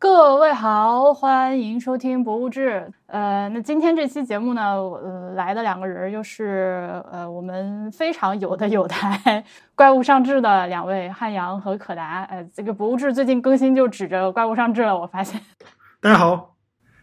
各位好，欢迎收听《博物志》。呃，那今天这期节目呢，呃，来的两个人就是呃，我们非常有的有台 怪物上志的两位汉阳和可达。呃，这个《博物志》最近更新就指着怪物上志了，我发现。大家好，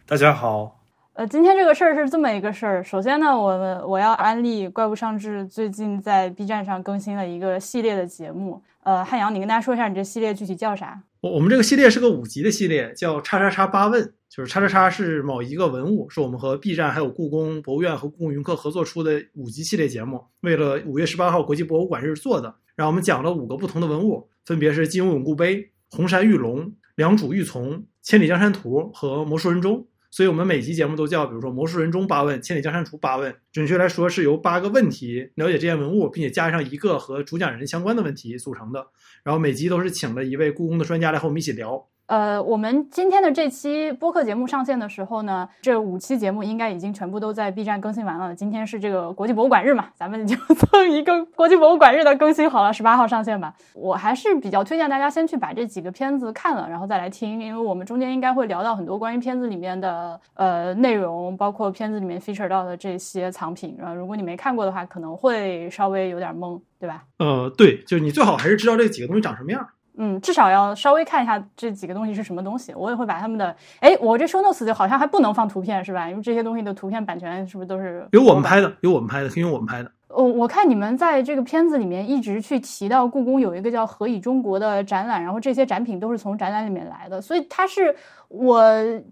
大家好。呃，今天这个事儿是这么一个事儿。首先呢，我我要安利怪物上志最近在 B 站上更新了一个系列的节目。呃，汉阳，你跟大家说一下，你这系列具体叫啥？我我们这个系列是个五集的系列，叫“叉叉叉八问”，就是“叉叉叉”是某一个文物，是我们和 B 站还有故宫博物院和故宫云客合作出的五集系列节目，为了五月十八号国际博物馆日做的。然后我们讲了五个不同的文物，分别是金庸永固碑、红山玉龙、良渚玉琮、千里江山图和魔术人中。所以我们每集节目都叫，比如说《魔术人中八问》《千里江山图八问》，准确来说是由八个问题了解这件文物，并且加上一个和主讲人相关的问题组成的。然后每集都是请了一位故宫的专家来和我们一起聊。呃，我们今天的这期播客节目上线的时候呢，这五期节目应该已经全部都在 B 站更新完了。今天是这个国际博物馆日嘛，咱们就 蹭一个国际博物馆日的更新好了，十八号上线吧。我还是比较推荐大家先去把这几个片子看了，然后再来听，因为我们中间应该会聊到很多关于片子里面的呃内容，包括片子里面 feature 到的这些藏品。然后如果你没看过的话，可能会稍微有点懵，对吧？呃，对，就是你最好还是知道这几个东西长什么样。嗯，至少要稍微看一下这几个东西是什么东西。我也会把他们的，哎，我这 show notes 就好像还不能放图片是吧？因为这些东西的图片版权是不是都是有我们拍的？有我们拍的，用我们拍的。哦，我看你们在这个片子里面一直去提到故宫有一个叫“何以中国”的展览，然后这些展品都是从展览里面来的，所以它是我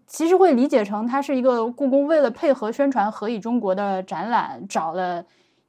其实会理解成它是一个故宫为了配合宣传“何以中国”的展览找了。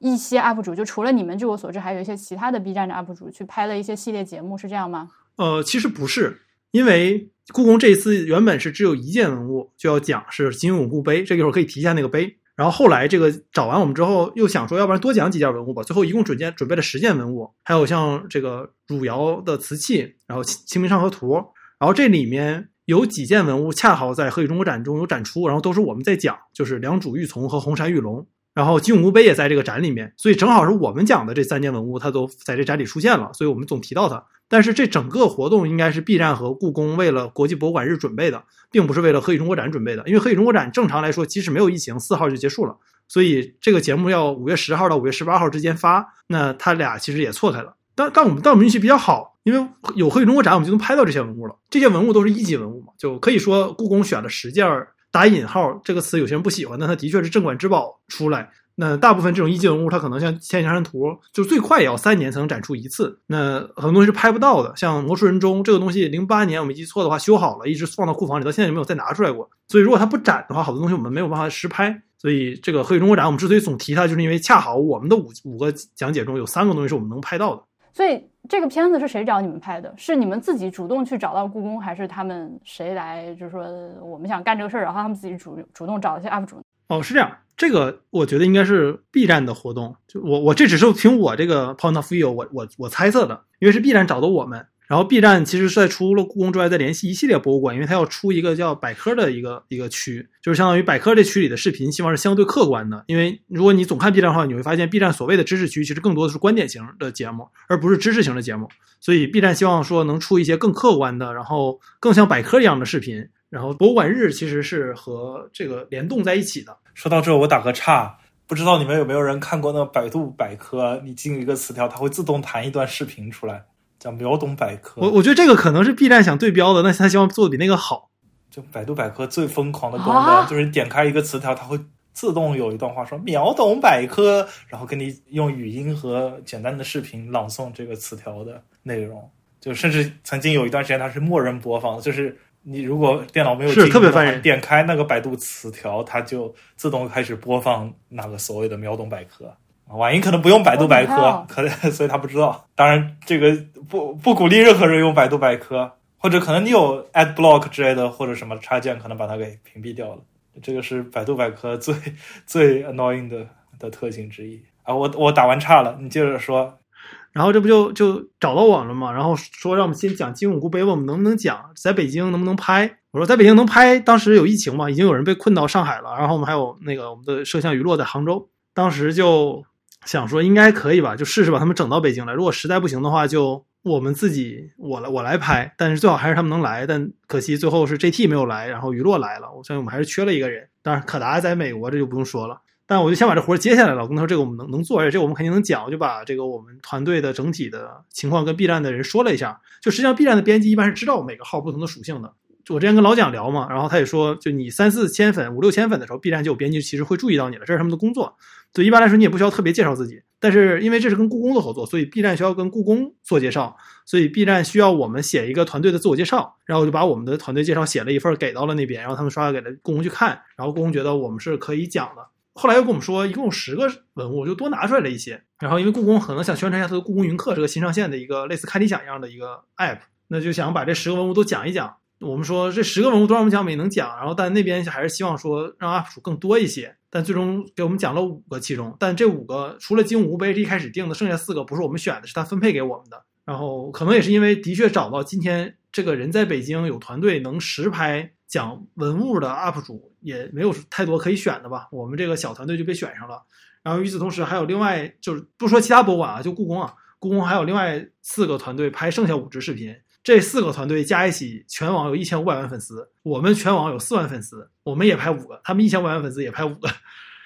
一些 UP 主就除了你们，据我所知，还有一些其他的 B 站的 UP 主去拍了一些系列节目，是这样吗？呃，其实不是，因为故宫这一次原本是只有一件文物就要讲，是金庸永固碑，这一会儿可以提一下那个碑。然后后来这个找完我们之后，又想说，要不然多讲几件文物吧。最后一共准件准备了十件文物，还有像这个汝窑的瓷器，然后清明上河图，然后这里面有几件文物恰好在何以中国展中有展出，然后都是我们在讲，就是良渚玉琮和红山玉龙。然后金永固碑也在这个展里面，所以正好是我们讲的这三件文物，它都在这展里出现了，所以我们总提到它。但是这整个活动应该是 B 站和故宫为了国际博物馆日准备的，并不是为了何以中国展准备的。因为何以中国展正常来说，即使没有疫情，四号就结束了，所以这个节目要五月十号到五月十八号之间发，那它俩其实也错开了。但但我们但我们运气比较好，因为有何以中国展，我们就能拍到这些文物了。这些文物都是一级文物嘛，就可以说故宫选了十件儿。打引号这个词有些人不喜欢，但它的确是镇馆之宝出来。那大部分这种一级文物，它可能像《千里江山图》，就最快也要三年才能展出一次。那很多东西是拍不到的，像《魔术人中》这个东西，零八年我没记错的话修好了，一直放到库房里，到现在就没有再拿出来过。所以如果它不展的话，好多东西我们没有办法实拍。所以这个何以中国展，我们之所以总提它，就是因为恰好我们的五五个讲解中有三个东西是我们能拍到的。所以这个片子是谁找你们拍的？是你们自己主动去找到故宫，还是他们谁来？就是说我们想干这个事儿，然后他们自己主主动找一些 UP 主。哦，是这样，这个我觉得应该是 B 站的活动。就我我这只是凭我这个 point of view，我我我猜测的，因为是 B 站找的我们。然后 B 站其实是在除了故宫之外，在联系一系列博物馆，因为它要出一个叫百科的一个一个区，就是相当于百科这区里的视频，希望是相对客观的。因为如果你总看 B 站的话，你会发现 B 站所谓的知识区，其实更多的是观点型的节目，而不是知识型的节目。所以 B 站希望说能出一些更客观的，然后更像百科一样的视频。然后博物馆日其实是和这个联动在一起的。说到这，我打个岔，不知道你们有没有人看过那百度百科？你进一个词条，它会自动弹一段视频出来。叫秒懂百科，我我觉得这个可能是 B 站想对标的，但是他希望做的比那个好。就百度百科最疯狂的功能，就是你点开一个词条，它会自动有一段话说秒懂百科，然后给你用语音和简单的视频朗诵这个词条的内容。就甚至曾经有一段时间，它是默认播放，就是你如果电脑没有是特别烦人，点开那个百度词条，它就自动开始播放那个所谓的秒懂百科。婉莹可能不用百度百科，可能 所以他不知道。当然，这个不不鼓励任何人用百度百科，或者可能你有 ad block 之类的，或者什么插件，可能把它给屏蔽掉了。这个是百度百科最最 annoying 的的特性之一啊！我我打完岔了，你接着说。然后这不就就找到我了嘛？然后说让我们先讲金永固碑，问我们能不能讲，在北京能不能拍？我说在北京能拍。当时有疫情嘛，已经有人被困到上海了。然后我们还有那个我们的摄像娱乐在杭州，当时就。想说应该可以吧，就试试把他们整到北京来。如果实在不行的话，就我们自己我来我来拍，但是最好还是他们能来，但可惜最后是 JT 没有来，然后娱乐来了，我相信我们还是缺了一个人。当然可达在美国这就不用说了，但我就先把这活接下来了。我跟他说这个我们能能做，而且这我们肯定能讲，我就把这个我们团队的整体的情况跟 B 站的人说了一下。就实际上 B 站的编辑一般是知道每个号不同的属性的。我之前跟老蒋聊嘛，然后他也说，就你三四千粉、五六千粉的时候，B 站就有编辑其实会注意到你了，这是他们的工作。就一般来说，你也不需要特别介绍自己。但是因为这是跟故宫的合作，所以 B 站需要跟故宫做介绍，所以 B 站需要我们写一个团队的自我介绍，然后我就把我们的团队介绍写了一份给到了那边，然后他们刷给了故宫去看，然后故宫觉得我们是可以讲的。后来又跟我们说，一共有十个文物，就多拿出来了一些。然后因为故宫可能想宣传一下它的故宫云课这个新上线的一个类似开理想一样的一个 app，那就想把这十个文物都讲一讲。我们说这十个文物都让我们讲，我们也能讲。然后，但那边还是希望说让 UP 主更多一些。但最终给我们讲了五个，其中，但这五个除了金武碑是一开始定的，剩下四个不是我们选的，是他分配给我们的。然后可能也是因为的确找到今天这个人在北京有团队能实拍讲文物的 UP 主也没有太多可以选的吧。我们这个小团队就被选上了。然后与此同时还有另外就是不说其他博物馆啊，就故宫啊，故宫还有另外四个团队拍剩下五支视频。这四个团队加一起，全网有一千五百万粉丝。我们全网有四万粉丝，我们也拍五个，他们一千五百万粉丝也拍五个。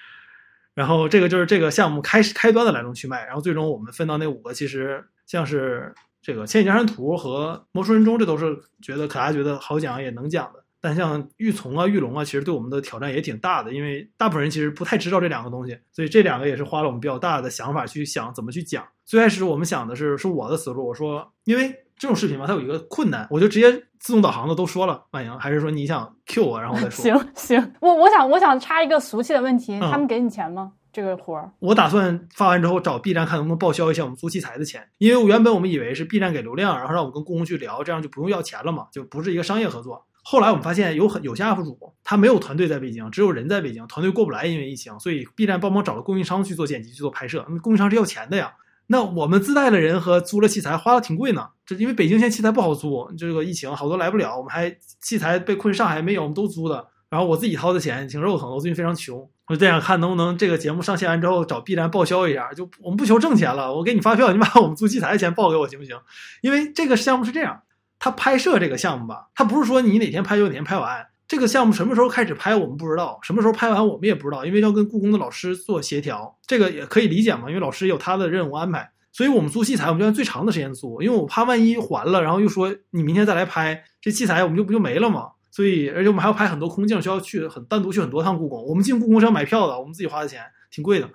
然后这个就是这个项目开始开端的来龙去脉。然后最终我们分到那五个，其实像是这个《千里江山图》和《魔术人中》，这都是觉得可达觉得好讲也能讲的。但像玉琮啊、玉龙啊，其实对我们的挑战也挺大的，因为大部分人其实不太知道这两个东西，所以这两个也是花了我们比较大的想法去想怎么去讲。最开始我们想的是，是我的思路，我说因为。这种视频吧，它有一个困难，我就直接自动导航的都说了。万莹，还是说你想 Q 我，然后再说？行行，我我想我想插一个俗气的问题，他们给你钱吗？这个活儿？我打算发完之后找 B 站看能不能报销一下我们租器材的钱，因为原本我们以为是 B 站给流量，然后让我们跟故宫去聊，这样就不用要钱了嘛，就不是一个商业合作。后来我们发现有很有些 UP 主他没有团队在北京，只有人在北京，团队过不来，因为疫情，所以 B 站帮忙找了供应商去做剪辑、去做拍摄。那供应商是要钱的呀。那我们自带的人和租了器材花的挺贵呢，这因为北京现在器材不好租，这个疫情好多来不了，我们还器材被困上海没有，我们都租的，然后我自己掏的钱挺肉疼，我最近非常穷，我就想看能不能这个节目上线完之后找 B 站报销一下，就我们不求挣钱了，我给你发票，你把我们租器材的钱报给我行不行？因为这个项目是这样，他拍摄这个项目吧，他不是说你哪天拍就哪天拍完。这个项目什么时候开始拍，我们不知道；什么时候拍完，我们也不知道，因为要跟故宫的老师做协调。这个也可以理解嘛，因为老师有他的任务安排。所以我们租器材，我们就按最长的时间租，因为我怕万一还了，然后又说你明天再来拍，这器材我们就不就没了嘛。所以，而且我们还要拍很多空镜，需要去很单独去很多趟故宫。我们进故宫是要买票的，我们自己花的钱，挺贵的。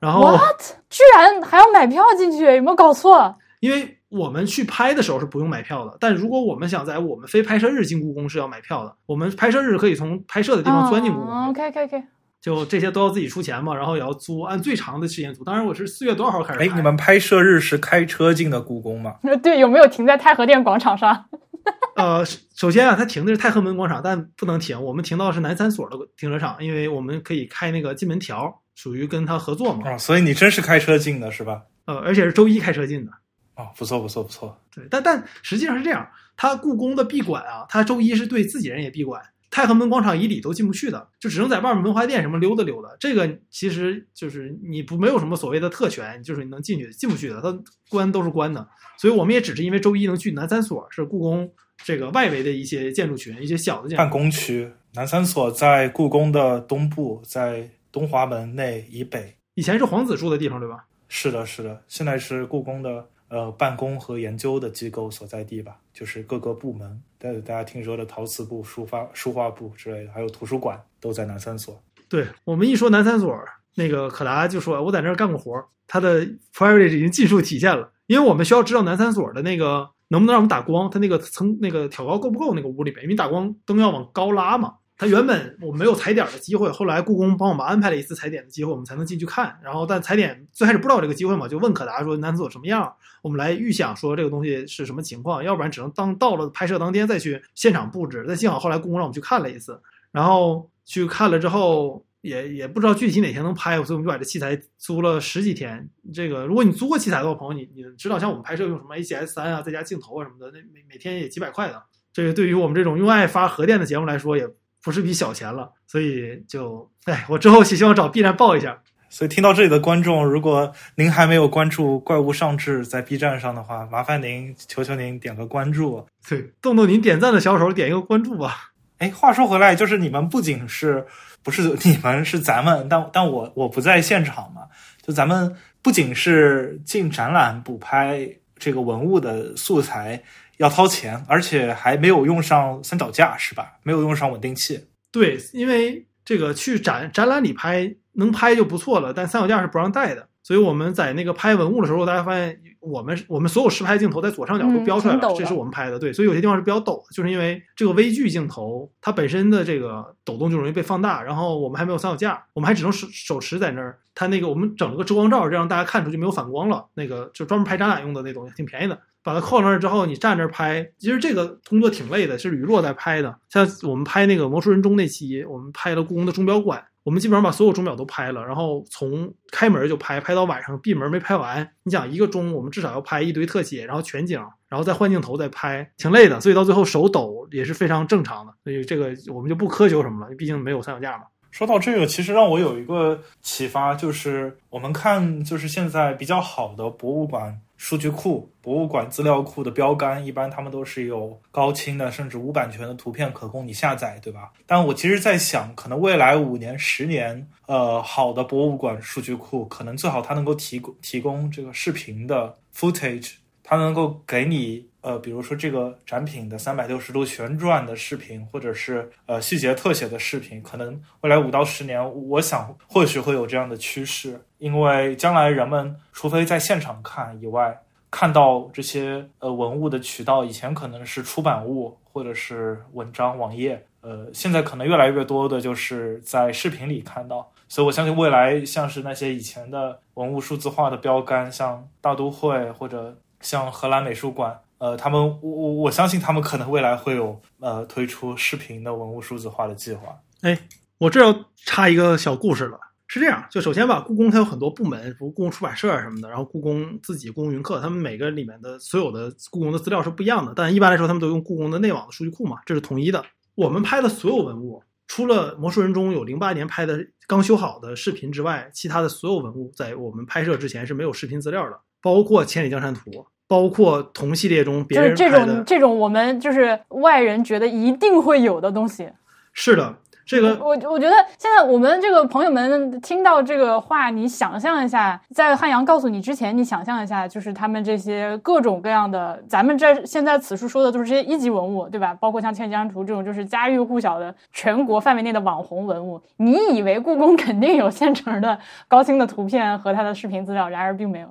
然后，what？居然还要买票进去？有没有搞错？因为。我们去拍的时候是不用买票的，但如果我们想在我们非拍摄日进故宫是要买票的。我们拍摄日可以从拍摄的地方钻进故宫。OK OK OK，就这些都要自己出钱嘛，然后也要租，按最长的时间租。当然我是四月多少号开始？哎，你们拍摄日是开车进的故宫吗？对，有没有停在太和殿广场上？呃，首先啊，它停的是太和门广场，但不能停。我们停到是南三所的停车场，因为我们可以开那个进门条，属于跟他合作嘛。啊，所以你真是开车进的是吧？呃，而且是周一开车进的。哦，不错不错不错，对，但但实际上是这样，他故宫的闭馆啊，他周一是对自己人也闭馆，太和门广场以里都进不去的，就只能在外面文华殿什么溜达溜达。这个其实就是你不没有什么所谓的特权，就是你能进去进不去的，它关都是关的。所以我们也只是因为周一能去南三所，是故宫这个外围的一些建筑群，一些小的建筑办公区。南三所在故宫的东部，在东华门内以北，以前是皇子住的地方，对吧？是的，是的，现在是故宫的。呃，办公和研究的机构所在地吧，就是各个部门，大大家听说的陶瓷部、书法书画部之类的，还有图书馆都在南三所。对我们一说南三所，那个可达就说我在那儿干过活，他的 privilege 已经尽数体现了，因为我们需要知道南三所的那个能不能让我们打光，它那个层那个挑高够不够那个屋里边，因为打光灯要往高拉嘛。他原本我们没有踩点的机会，后来故宫帮我们安排了一次踩点的机会，我们才能进去看。然后但踩点最开始不知道这个机会嘛，就问可达说南三所什么样，我们来预想说这个东西是什么情况，要不然只能当到了拍摄当天再去现场布置。但幸好后来故宫让我们去看了一次，然后去看了之后也也不知道具体哪天能拍，所以我们就把这器材租了十几天。这个如果你租过器材的，朋友你你知道像我们拍摄用什么 A C S 三啊，再加镜头啊什么的，那每每天也几百块的。这个对于我们这种用爱发核电的节目来说也。不是笔小钱了，所以就哎，我之后希望找 B 站报一下。所以听到这里的观众，如果您还没有关注《怪物上志》在 B 站上的话，麻烦您求求您点个关注，对，动动您点赞的小手，点一个关注吧。哎，话说回来，就是你们不仅是不是你们是咱们，但但我我不在现场嘛，就咱们不仅是进展览补拍这个文物的素材要掏钱，而且还没有用上三脚架，是吧？没有用上稳定器。对，因为这个去展展览里拍能拍就不错了，但三脚架是不让带的。所以我们在那个拍文物的时候，大家发现我们我们所有实拍镜头在左上角都标出来了，这是我们拍的。对，所以有些地方是比较陡的，就是因为这个微距镜头它本身的这个抖动就容易被放大。然后我们还没有三脚架，我们还只能手手持在那儿。它那个我们整了个遮光罩，这样大家看出去没有反光了。那个就专门拍展览用的那东西，挺便宜的。把它扣那儿之后，你站那儿拍，其实这个工作挺累的，是雨落在拍的。像我们拍那个魔术人中那期，我们拍了故宫的钟表馆。我们基本上把所有钟表都拍了，然后从开门就拍，拍到晚上闭门没拍完。你想一个钟，我们至少要拍一堆特写，然后全景，然后再换镜头再拍，挺累的。所以到最后手抖也是非常正常的。所以这个我们就不苛求什么了，毕竟没有三脚架嘛。说到这个，其实让我有一个启发，就是我们看，就是现在比较好的博物馆数据库、博物馆资料库的标杆，一般他们都是有高清的，甚至无版权的图片可供你下载，对吧？但我其实在想，可能未来五年、十年，呃，好的博物馆数据库，可能最好它能够提供提供这个视频的 footage，它能够给你。呃，比如说这个展品的三百六十度旋转的视频，或者是呃细节特写的视频，可能未来五到十年，我想或许会有这样的趋势，因为将来人们除非在现场看以外，看到这些呃文物的渠道，以前可能是出版物或者是文章网页，呃，现在可能越来越多的就是在视频里看到，所以我相信未来像是那些以前的文物数字化的标杆，像大都会或者像荷兰美术馆。呃，他们我我我相信他们可能未来会有呃推出视频的文物数字化的计划。哎，我这要插一个小故事了。是这样，就首先吧，故宫它有很多部门，比如故宫出版社什么的，然后故宫自己、故宫云客，他们每个里面的所有的故宫的资料是不一样的。但一般来说，他们都用故宫的内网的数据库嘛，这是统一的。我们拍的所有文物，除了魔术人中有零八年拍的刚修好的视频之外，其他的所有文物在我们拍摄之前是没有视频资料的，包括《千里江山图》。包括同系列中别人这种这种我们就是外人觉得一定会有的东西。是的。这个我我觉得现在我们这个朋友们听到这个话，你想象一下，在汉阳告诉你之前，你想象一下，就是他们这些各种各样的，咱们这现在此处说的都是这些一级文物，对吧？包括像《千江图》这种，就是家喻户晓的全国范围内的网红文物。你以为故宫肯定有现成的高清的图片和它的视频资料，然而并没有。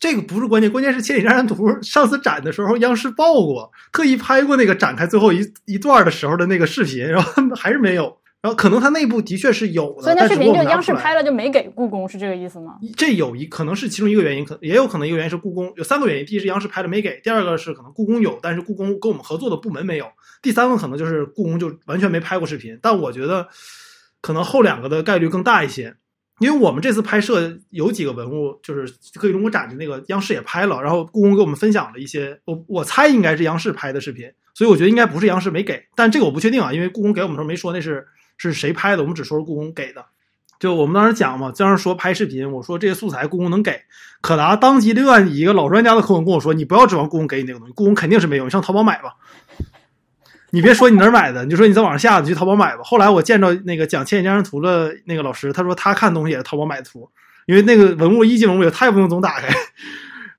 这个不是关键，关键是《千里江山图》上次展的时候，央视报过，特意拍过那个展开最后一一段的时候的那个视频，然后还是没有。然后可能它内部的确是有的，所以那视频就央视拍了就没给故宫，是这个意思吗？这有一可能是其中一个原因，可也有可能一个原因是故宫有三个原因：第一是央视拍了没给；第二个是可能故宫有，但是故宫跟我们合作的部门没有；第三个可能就是故宫就完全没拍过视频。但我觉得可能后两个的概率更大一些，因为我们这次拍摄有几个文物就是可以中国展的那个央视也拍了，然后故宫给我们分享了一些，我我猜应该是央视拍的视频，所以我觉得应该不是央视没给，但这个我不确定啊，因为故宫给我们时候没说那是。是谁拍的？我们只说是故宫给的。就我们当时讲嘛，当时说拍视频，我说这些素材故宫能给。可达当机立断，一个老专家的口吻跟我说：“你不要指望故宫给你那个东西，故宫肯定是没有。你上淘宝买吧。你别说你哪儿买的，你就说你在网上下的，去淘宝买吧。”后来我见着那个讲《千里江山图》的那个老师，他说他看东西也是淘宝买的图，因为那个文物一级文物也太不用总打开。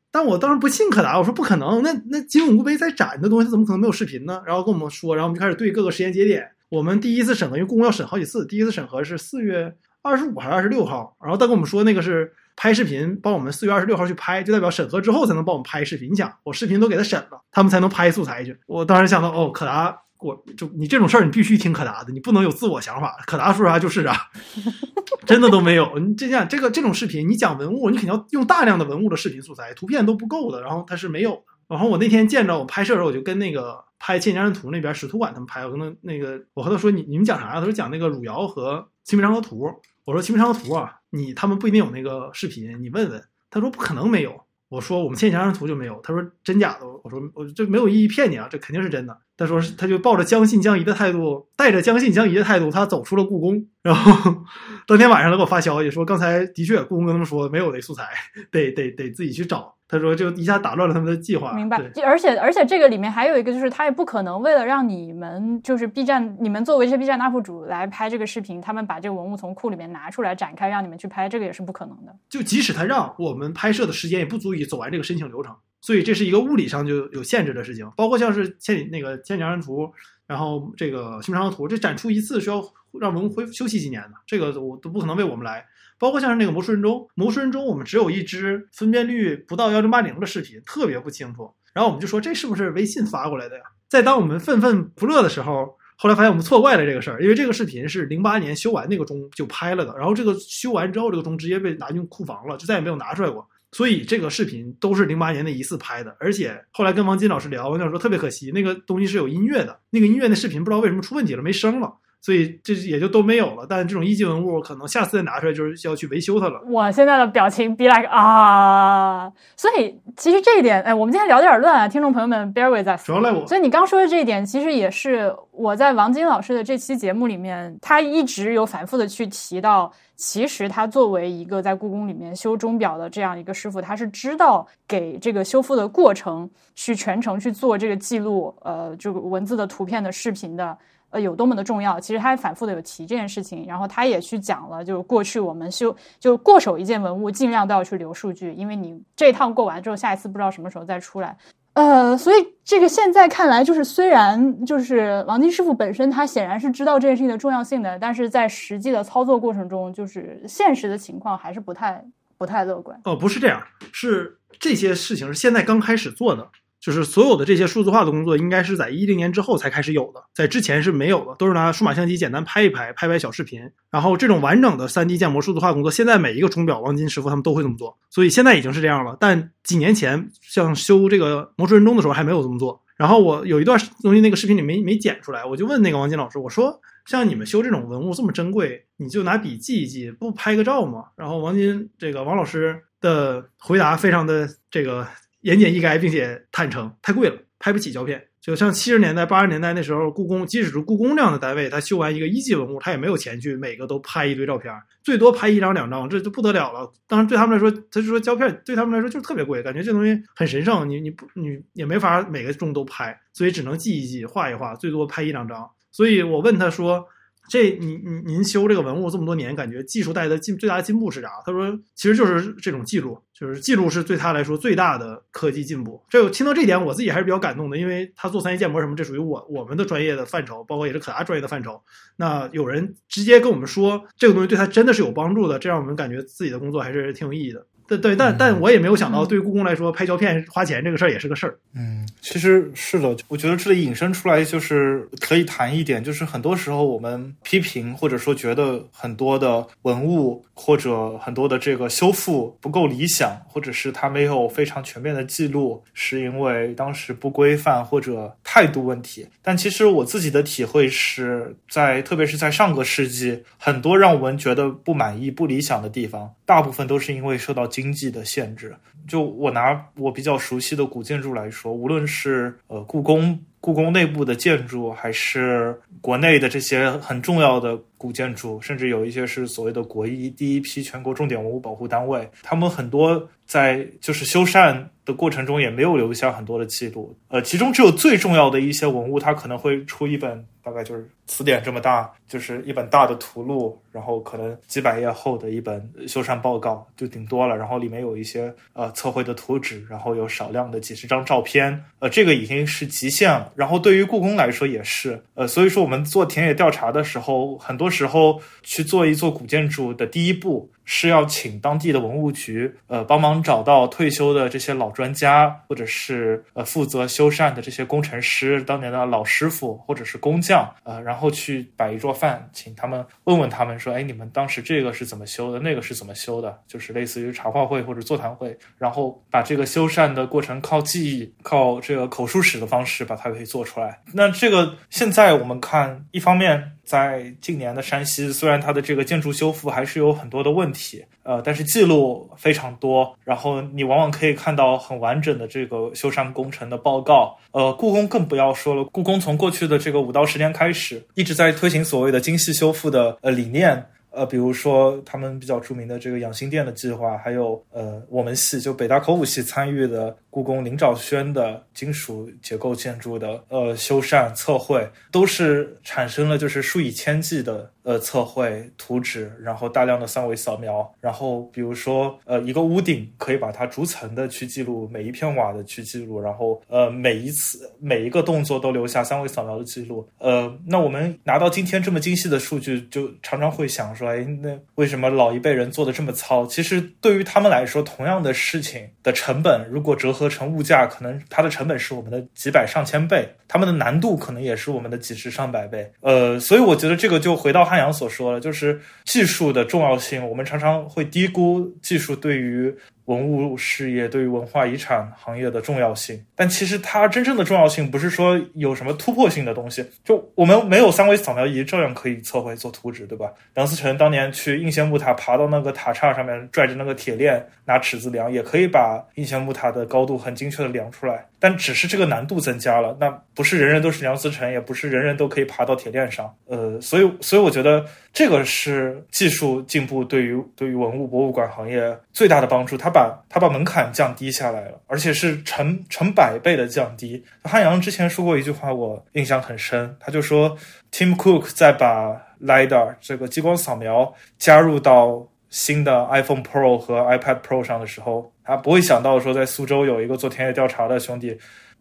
但我当时不信可达，我说不可能，那那金永固碑在展的东西怎么可能没有视频呢？然后跟我们说，然后我们就开始对各个时间节点。我们第一次审核，因为故宫要审好几次。第一次审核是四月二十五还是二十六号？然后他跟我们说，那个是拍视频，帮我们四月二十六号去拍，就代表审核之后才能帮我们拍视频。你想，我视频都给他审了，他们才能拍素材去。我当时想到，哦，可达，我就你这种事儿，你必须听可达的，你不能有自我想法。可达说啥就是啥，真的都没有。你这样，这个这种视频，你讲文物，你肯定要用大量的文物的视频素材，图片都不够的。然后它是没有。然后我那天见着我拍摄的时候，我就跟那个。拍《千年山图》那边使图馆他们拍，我跟他那个，我和他说你你们讲啥呀？他说讲那个汝窑和《清明上河图》。我说《清明上河图》啊，你他们不一定有那个视频，你问问。他说不可能没有。我说我们《千年山图》就没有。他说真假的？我说我这没有意义骗你啊，这肯定是真的。他说他就抱着将信将疑的态度，带着将信将疑的态度，他走出了故宫。然后当天晚上他给我发消息说，刚才的确故宫跟他们说没有那素材，得得得自己去找。他说就一下打乱了他们的计划。明白。而且而且这个里面还有一个就是他也不可能为了让你们就是 B 站你们作为这些 B 站 UP 主来拍这个视频，他们把这个文物从库里面拿出来展开让你们去拍，这个也是不可能的。就即使他让我们拍摄的时间也不足以走完这个申请流程，所以这是一个物理上就有限制的事情。包括像是千里那个千里江山图，然后这个新长江图，这展出一次需要让文物恢休息几年的，这个我都不可能为我们来。包括像是那个魔术人中，魔术人中我们只有一支分辨率不到幺零八零的视频，特别不清楚。然后我们就说这是不是微信发过来的呀？在当我们愤愤不乐的时候，后来发现我们错怪了这个事儿，因为这个视频是零八年修完那个钟就拍了的，然后这个修完之后这个钟直接被拿进库房了，就再也没有拿出来过。所以这个视频都是零八年那一次拍的，而且后来跟王金老师聊，王金老师说特别可惜，那个东西是有音乐的，那个音乐的视频不知道为什么出问题了，没声了。所以这也就都没有了，但这种一级文物可能下次再拿出来就是需要去维修它了。我现在的表情 be like 啊，所以其实这一点，哎，我们今天聊有点乱啊，听众朋友们 bear with us。主要赖我。所以你刚说的这一点，其实也是我在王晶老师的这期节目里面，他一直有反复的去提到，其实他作为一个在故宫里面修钟表的这样一个师傅，他是知道给这个修复的过程去全程去做这个记录，呃，这个文字的、图片的、视频的。呃，有多么的重要？其实他反复的有提这件事情，然后他也去讲了，就是过去我们修就过手一件文物，尽量都要去留数据，因为你这一趟过完之后，下一次不知道什么时候再出来。呃，所以这个现在看来，就是虽然就是王金师傅本身他显然是知道这件事情的重要性的，但是在实际的操作过程中，就是现实的情况还是不太不太乐观。哦，不是这样，是这些事情是现在刚开始做的。就是所有的这些数字化的工作，应该是在一零年之后才开始有的，在之前是没有的，都是拿数码相机简单拍一拍，拍拍小视频。然后这种完整的三 D 建模数字化工作，现在每一个钟表王金师傅他们都会这么做，所以现在已经是这样了。但几年前像修这个魔术人钟的时候还没有这么做。然后我有一段东西那个视频里没没剪出来，我就问那个王金老师，我说像你们修这种文物这么珍贵，你就拿笔记一记，不拍个照吗？然后王金这个王老师的回答非常的这个。言简意赅，并且坦诚，太贵了，拍不起胶片。就像七十年代、八十年代那时候，故宫即使是故宫这样的单位，他修完一个一级文物，他也没有钱去每个都拍一堆照片，最多拍一张两张，这就不得了了。当然，对他们来说，他就说胶片对他们来说就是特别贵，感觉这东西很神圣，你你不你也没法每个钟都拍，所以只能记一记、画一画，最多拍一两张。所以我问他说。这您您您修这个文物这么多年，感觉技术带来的进最大的进步是啥？他说，其实就是这种记录，就是记录是对他来说最大的科技进步。这听到这点，我自己还是比较感动的，因为他做三 D 建模什么，这属于我我们的专业的范畴，包括也是可达专业的范畴。那有人直接跟我们说这个东西对他真的是有帮助的，这让我们感觉自己的工作还是挺有意义的。对对，但但我也没有想到，对故宫来说，拍胶片花钱这个事儿也是个事儿。嗯，其实是的，我觉得这里引申出来就是可以谈一点，就是很多时候我们批评或者说觉得很多的文物或者很多的这个修复不够理想，或者是它没有非常全面的记录，是因为当时不规范或者态度问题。但其实我自己的体会是在，特别是在上个世纪，很多让我们觉得不满意、不理想的地方，大部分都是因为受到。经济的限制，就我拿我比较熟悉的古建筑来说，无论是呃故宫。故宫内部的建筑，还是国内的这些很重要的古建筑，甚至有一些是所谓的国一第一批全国重点文物保护单位，他们很多在就是修缮的过程中也没有留下很多的记录。呃，其中只有最重要的一些文物，它可能会出一本大概就是词典这么大，就是一本大的图录，然后可能几百页厚的一本修缮报告就顶多了，然后里面有一些呃测绘的图纸，然后有少量的几十张照片，呃，这个已经是极限了。然后对于故宫来说也是，呃，所以说我们做田野调查的时候，很多时候去做一座古建筑的第一步。是要请当地的文物局，呃，帮忙找到退休的这些老专家，或者是呃负责修缮的这些工程师，当年的老师傅或者是工匠，呃，然后去摆一桌饭，请他们问问他们说，哎，你们当时这个是怎么修的，那个是怎么修的，就是类似于茶话会或者座谈会，然后把这个修缮的过程靠记忆、靠这个口述史的方式把它给做出来。那这个现在我们看，一方面。在近年的山西，虽然它的这个建筑修复还是有很多的问题，呃，但是记录非常多。然后你往往可以看到很完整的这个修缮工程的报告。呃，故宫更不要说了，故宫从过去的这个五到十年开始，一直在推行所谓的精细修复的呃理念。呃，比如说他们比较著名的这个养心殿的计划，还有呃我们系就北大考古系参与的故宫林兆轩的金属结构建筑的呃修缮测绘，都是产生了就是数以千计的。呃，测绘图纸，然后大量的三维扫描，然后比如说，呃，一个屋顶可以把它逐层的去记录，每一片瓦的去记录，然后呃，每一次每一个动作都留下三维扫描的记录。呃，那我们拿到今天这么精细的数据，就常常会想说，哎，那为什么老一辈人做的这么糙？其实对于他们来说，同样的事情的成本，如果折合成物价，可能它的成本是我们的几百上千倍，他们的难度可能也是我们的几十上百倍。呃，所以我觉得这个就回到汉阳所说了，就是技术的重要性。我们常常会低估技术对于。文物事业对于文化遗产行业的重要性，但其实它真正的重要性不是说有什么突破性的东西，就我们没有三维扫描仪，照样可以测绘做图纸，对吧？梁思成当年去应县木塔，爬到那个塔刹上面，拽着那个铁链，拿尺子量，也可以把应县木塔的高度很精确的量出来。但只是这个难度增加了，那不是人人都是梁思成，也不是人人都可以爬到铁链上。呃，所以，所以我觉得这个是技术进步对于对于文物博物馆行业最大的帮助。它把它把门槛降低下来了，而且是成成百倍的降低。汉阳之前说过一句话，我印象很深，他就说，Tim Cook 在把 lidar 这个激光扫描加入到新的 iPhone Pro 和 iPad Pro 上的时候。他不会想到说，在苏州有一个做田野调查的兄弟，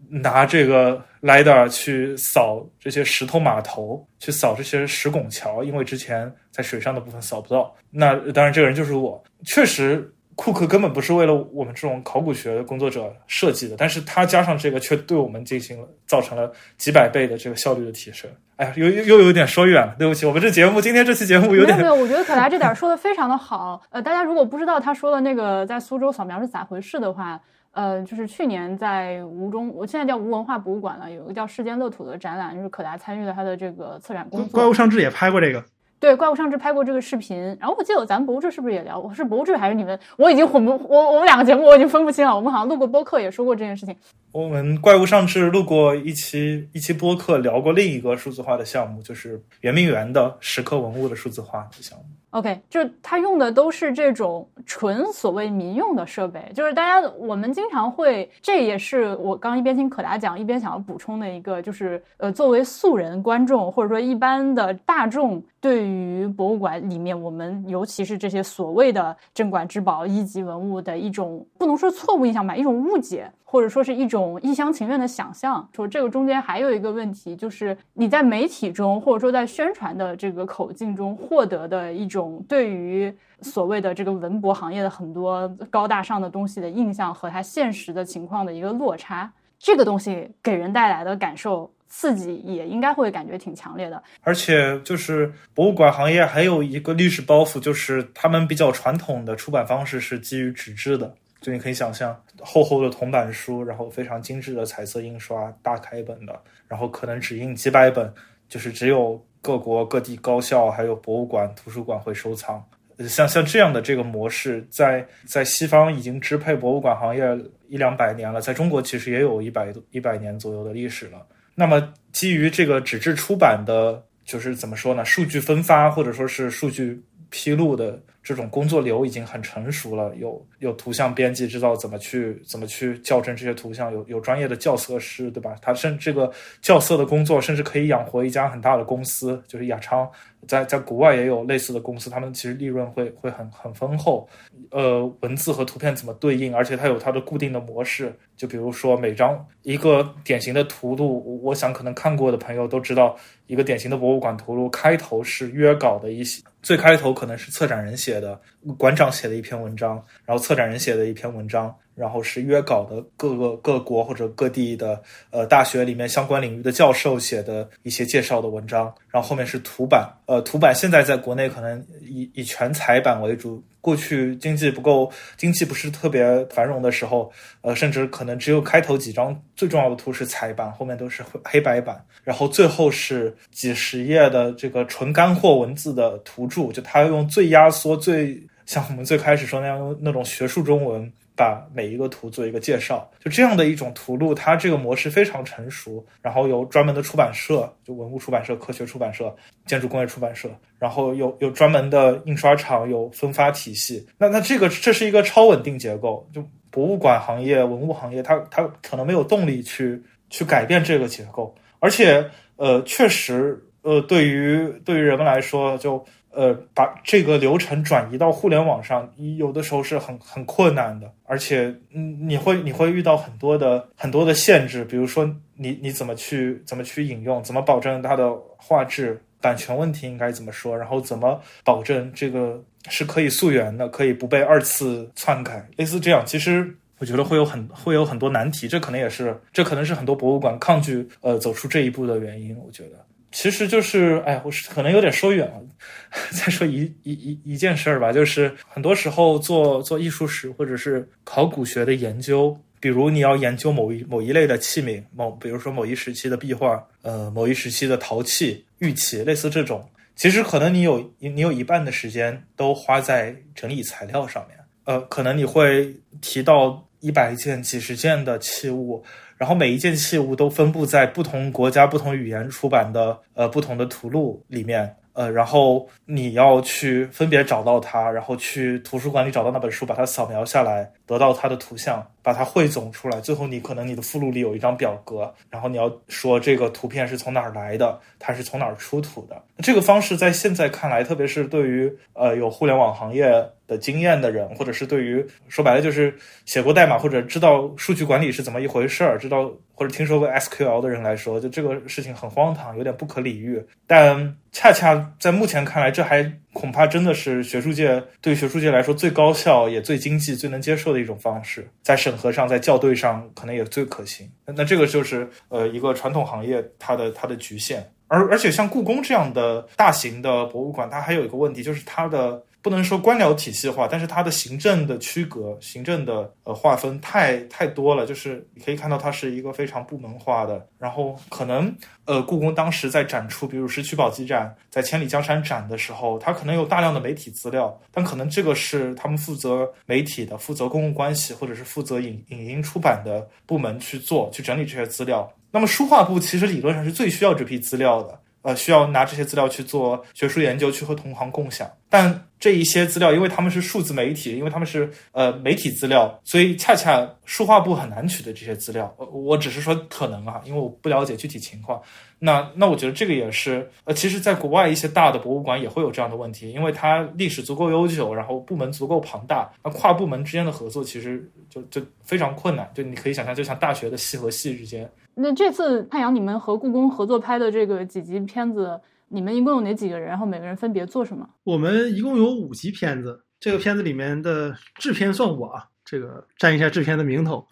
拿这个 lidar 去扫这些石头码头，去扫这些石拱桥，因为之前在水上的部分扫不到。那当然，这个人就是我。确实，库克根本不是为了我们这种考古学工作者设计的，但是他加上这个，却对我们进行了造成了几百倍的这个效率的提升。哎呀，又又又有点说远了，对不起，我们这节目今天这期节目有点没有没有，我觉得可达这点说的非常的好。呃，大家如果不知道他说的那个在苏州扫描是咋回事的话，呃，就是去年在吴中，我现在叫吴文化博物馆了，有一个叫世间乐土的展览，就是可达参与了他的这个策展工作。怪物上志也拍过这个。对，怪物上志拍过这个视频，然后我记得咱们博物志是不是也聊过？是博物志还是你们？我已经混不我我们两个节目我已经分不清了。我们好像录过播客也说过这件事情。我们怪物上志录过一期一期播客，聊过另一个数字化的项目，就是圆明园的石刻文物的数字化的项目。OK，就是他用的都是这种纯所谓民用的设备，就是大家我们经常会，这也是我刚一边听可达讲，一边想要补充的一个，就是呃，作为素人观众或者说一般的大众，对于博物馆里面我们尤其是这些所谓的镇馆之宝、一级文物的一种不能说错误印象吧，一种误解。或者说是一种一厢情愿的想象。说这个中间还有一个问题，就是你在媒体中，或者说在宣传的这个口径中获得的一种对于所谓的这个文博行业的很多高大上的东西的印象，和它现实的情况的一个落差，这个东西给人带来的感受刺激也应该会感觉挺强烈的。而且就是博物馆行业还有一个历史包袱，就是他们比较传统的出版方式是基于纸质的。就你可以想象，厚厚的铜版书，然后非常精致的彩色印刷，大开本的，然后可能只印几百本，就是只有各国各地高校还有博物馆、图书馆会收藏。像像这样的这个模式，在在西方已经支配博物馆行业一两百年了，在中国其实也有一百一百年左右的历史了。那么基于这个纸质出版的，就是怎么说呢？数据分发或者说是数据披露的。这种工作流已经很成熟了，有有图像编辑知道怎么去怎么去校正这些图像，有有专业的校色师，对吧？他甚这个校色的工作甚至可以养活一家很大的公司，就是雅昌，在在国外也有类似的公司，他们其实利润会会很很丰厚。呃，文字和图片怎么对应，而且它有它的固定的模式，就比如说每张一个典型的图录，我想可能看过的朋友都知道，一个典型的博物馆图录开头是约稿的一些。最开头可能是策展人写写的，馆长写的一篇文章，然后策展人写的一篇文章，然后是约稿的各个各国或者各地的呃大学里面相关领域的教授写的一些介绍的文章，然后后面是图版，呃，图版现在在国内可能以以全彩版为主。过去经济不够，经济不是特别繁荣的时候，呃，甚至可能只有开头几张最重要的图是彩版，后面都是黑白版，然后最后是几十页的这个纯干货文字的图注，就他用最压缩、最像我们最开始说那样用那种学术中文。把每一个图做一个介绍，就这样的一种图录，它这个模式非常成熟。然后有专门的出版社，就文物出版社、科学出版社、建筑工业出版社，然后有有专门的印刷厂，有分发体系。那那这个这是一个超稳定结构。就博物馆行业、文物行业，它它可能没有动力去去改变这个结构。而且呃，确实呃，对于对于人们来说，就。呃，把这个流程转移到互联网上，有的时候是很很困难的，而且，嗯，你会你会遇到很多的很多的限制，比如说你你怎么去怎么去引用，怎么保证它的画质版权问题应该怎么说，然后怎么保证这个是可以溯源的，可以不被二次篡改，类似这样，其实我觉得会有很会有很多难题，这可能也是这可能是很多博物馆抗拒呃走出这一步的原因，我觉得。其实就是，哎，我是可能有点说远了。再说一一一一件事儿吧，就是很多时候做做艺术史或者是考古学的研究，比如你要研究某一某一类的器皿，某比如说某一时期的壁画，呃，某一时期的陶器、玉器，类似这种，其实可能你有你有一半的时间都花在整理材料上面，呃，可能你会提到一百件、几十件的器物。然后每一件器物都分布在不同国家、不同语言出版的呃不同的图录里面，呃，然后你要去分别找到它，然后去图书馆里找到那本书，把它扫描下来，得到它的图像。把它汇总出来，最后你可能你的附录里有一张表格，然后你要说这个图片是从哪儿来的，它是从哪儿出土的。这个方式在现在看来，特别是对于呃有互联网行业的经验的人，或者是对于说白了就是写过代码或者知道数据管理是怎么一回事儿，知道或者听说过 SQL 的人来说，就这个事情很荒唐，有点不可理喻。但恰恰在目前看来，这还恐怕真的是学术界对学术界来说最高效也最经济、最能接受的一种方式，在审核上，在校对上，可能也最可行。那这个就是呃一个传统行业它的它的局限。而而且像故宫这样的大型的博物馆，它还有一个问题，就是它的。不能说官僚体系化，但是它的行政的区隔、行政的呃划分太太多了，就是你可以看到它是一个非常部门化的。然后可能呃，故宫当时在展出，比如石渠宝鸡展，在千里江山展的时候，它可能有大量的媒体资料，但可能这个是他们负责媒体的、负责公共关系或者是负责影影音出版的部门去做、去整理这些资料。那么书画部其实理论上是最需要这批资料的。呃，需要拿这些资料去做学术研究，去和同行共享。但这一些资料，因为他们是数字媒体，因为他们是呃媒体资料，所以恰恰书画部很难取得这些资料。呃我只是说可能啊，因为我不了解具体情况。那那我觉得这个也是呃，其实在国外一些大的博物馆也会有这样的问题，因为它历史足够悠久，然后部门足够庞大，那跨部门之间的合作其实就就非常困难。就你可以想象，就像大学的系和系之间。那这次太阳，你们和故宫合作拍的这个几集片子，你们一共有哪几个人？然后每个人分别做什么？我们一共有五集片子，这个片子里面的制片算我啊，这个占一下制片的名头。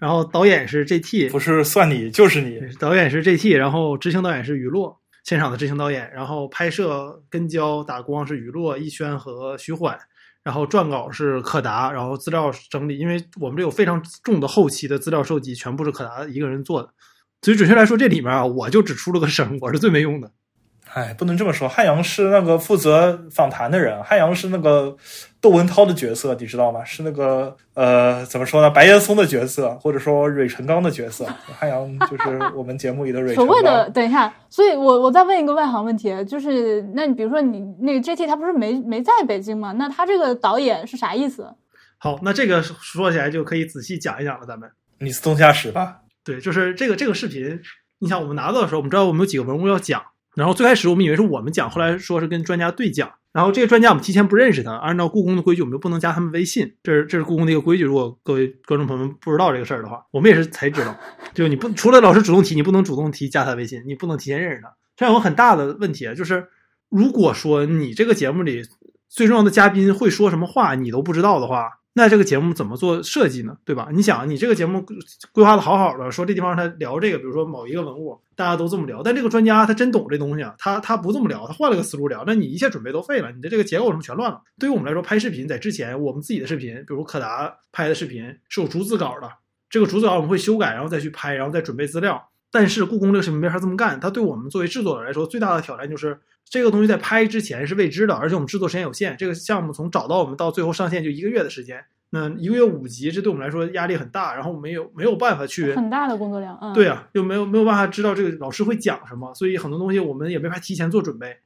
然后导演是 J.T，不是算你就是你。导演是 J.T，然后执行导演是雨落，现场的执行导演。然后拍摄跟焦打光是雨落、逸轩和徐缓。然后撰稿是可达，然后资料整理，因为我们这有非常重的后期的资料收集，全部是可达一个人做的。所以准确来说，这里面啊，我就只出了个声，我是最没用的。哎，不能这么说。汉阳是那个负责访谈的人，汉阳是那个窦文涛的角色，你知道吗？是那个呃，怎么说呢？白岩松的角色，或者说芮成钢的角色。汉阳就是我们节目里的芮成钢。所谓的，等一下，所以我我再问一个外行问题，就是那你比如说你那个 JT 他不是没没在北京吗？那他这个导演是啥意思？好，那这个说起来就可以仔细讲一讲了，咱们。你自动驾驶吧。对，就是这个这个视频，你想我们拿到的时候，我们知道我们有几个文物要讲，然后最开始我们以为是我们讲，后来说是跟专家对讲，然后这个专家我们提前不认识他，按照故宫的规矩，我们就不能加他们微信，这是这是故宫的一个规矩。如果各位观众朋友们不知道这个事儿的话，我们也是才知道，就你不除了老师主动提，你不能主动提加他微信，你不能提前认识他。这样有很大的问题啊，就是如果说你这个节目里最重要的嘉宾会说什么话，你都不知道的话。那这个节目怎么做设计呢？对吧？你想，你这个节目规划的好好的，说这地方他聊这个，比如说某一个文物，大家都这么聊，但这个专家他真懂这东西啊，他他不这么聊，他换了个思路聊，那你一切准备都废了，你的这个结构什么全乱了。对于我们来说，拍视频在之前，我们自己的视频，比如柯达拍的视频是有逐字稿的，这个逐字稿我们会修改，然后再去拍，然后再准备资料。但是故宫这个视频没法这么干，它对我们作为制作者来说，最大的挑战就是这个东西在拍之前是未知的，而且我们制作时间有限，这个项目从找到我们到最后上线就一个月的时间。那一个月五集，这对我们来说压力很大，然后我们有没有办法去很大的工作量，嗯，对啊，又没有没有办法知道这个老师会讲什么，所以很多东西我们也没法提前做准备。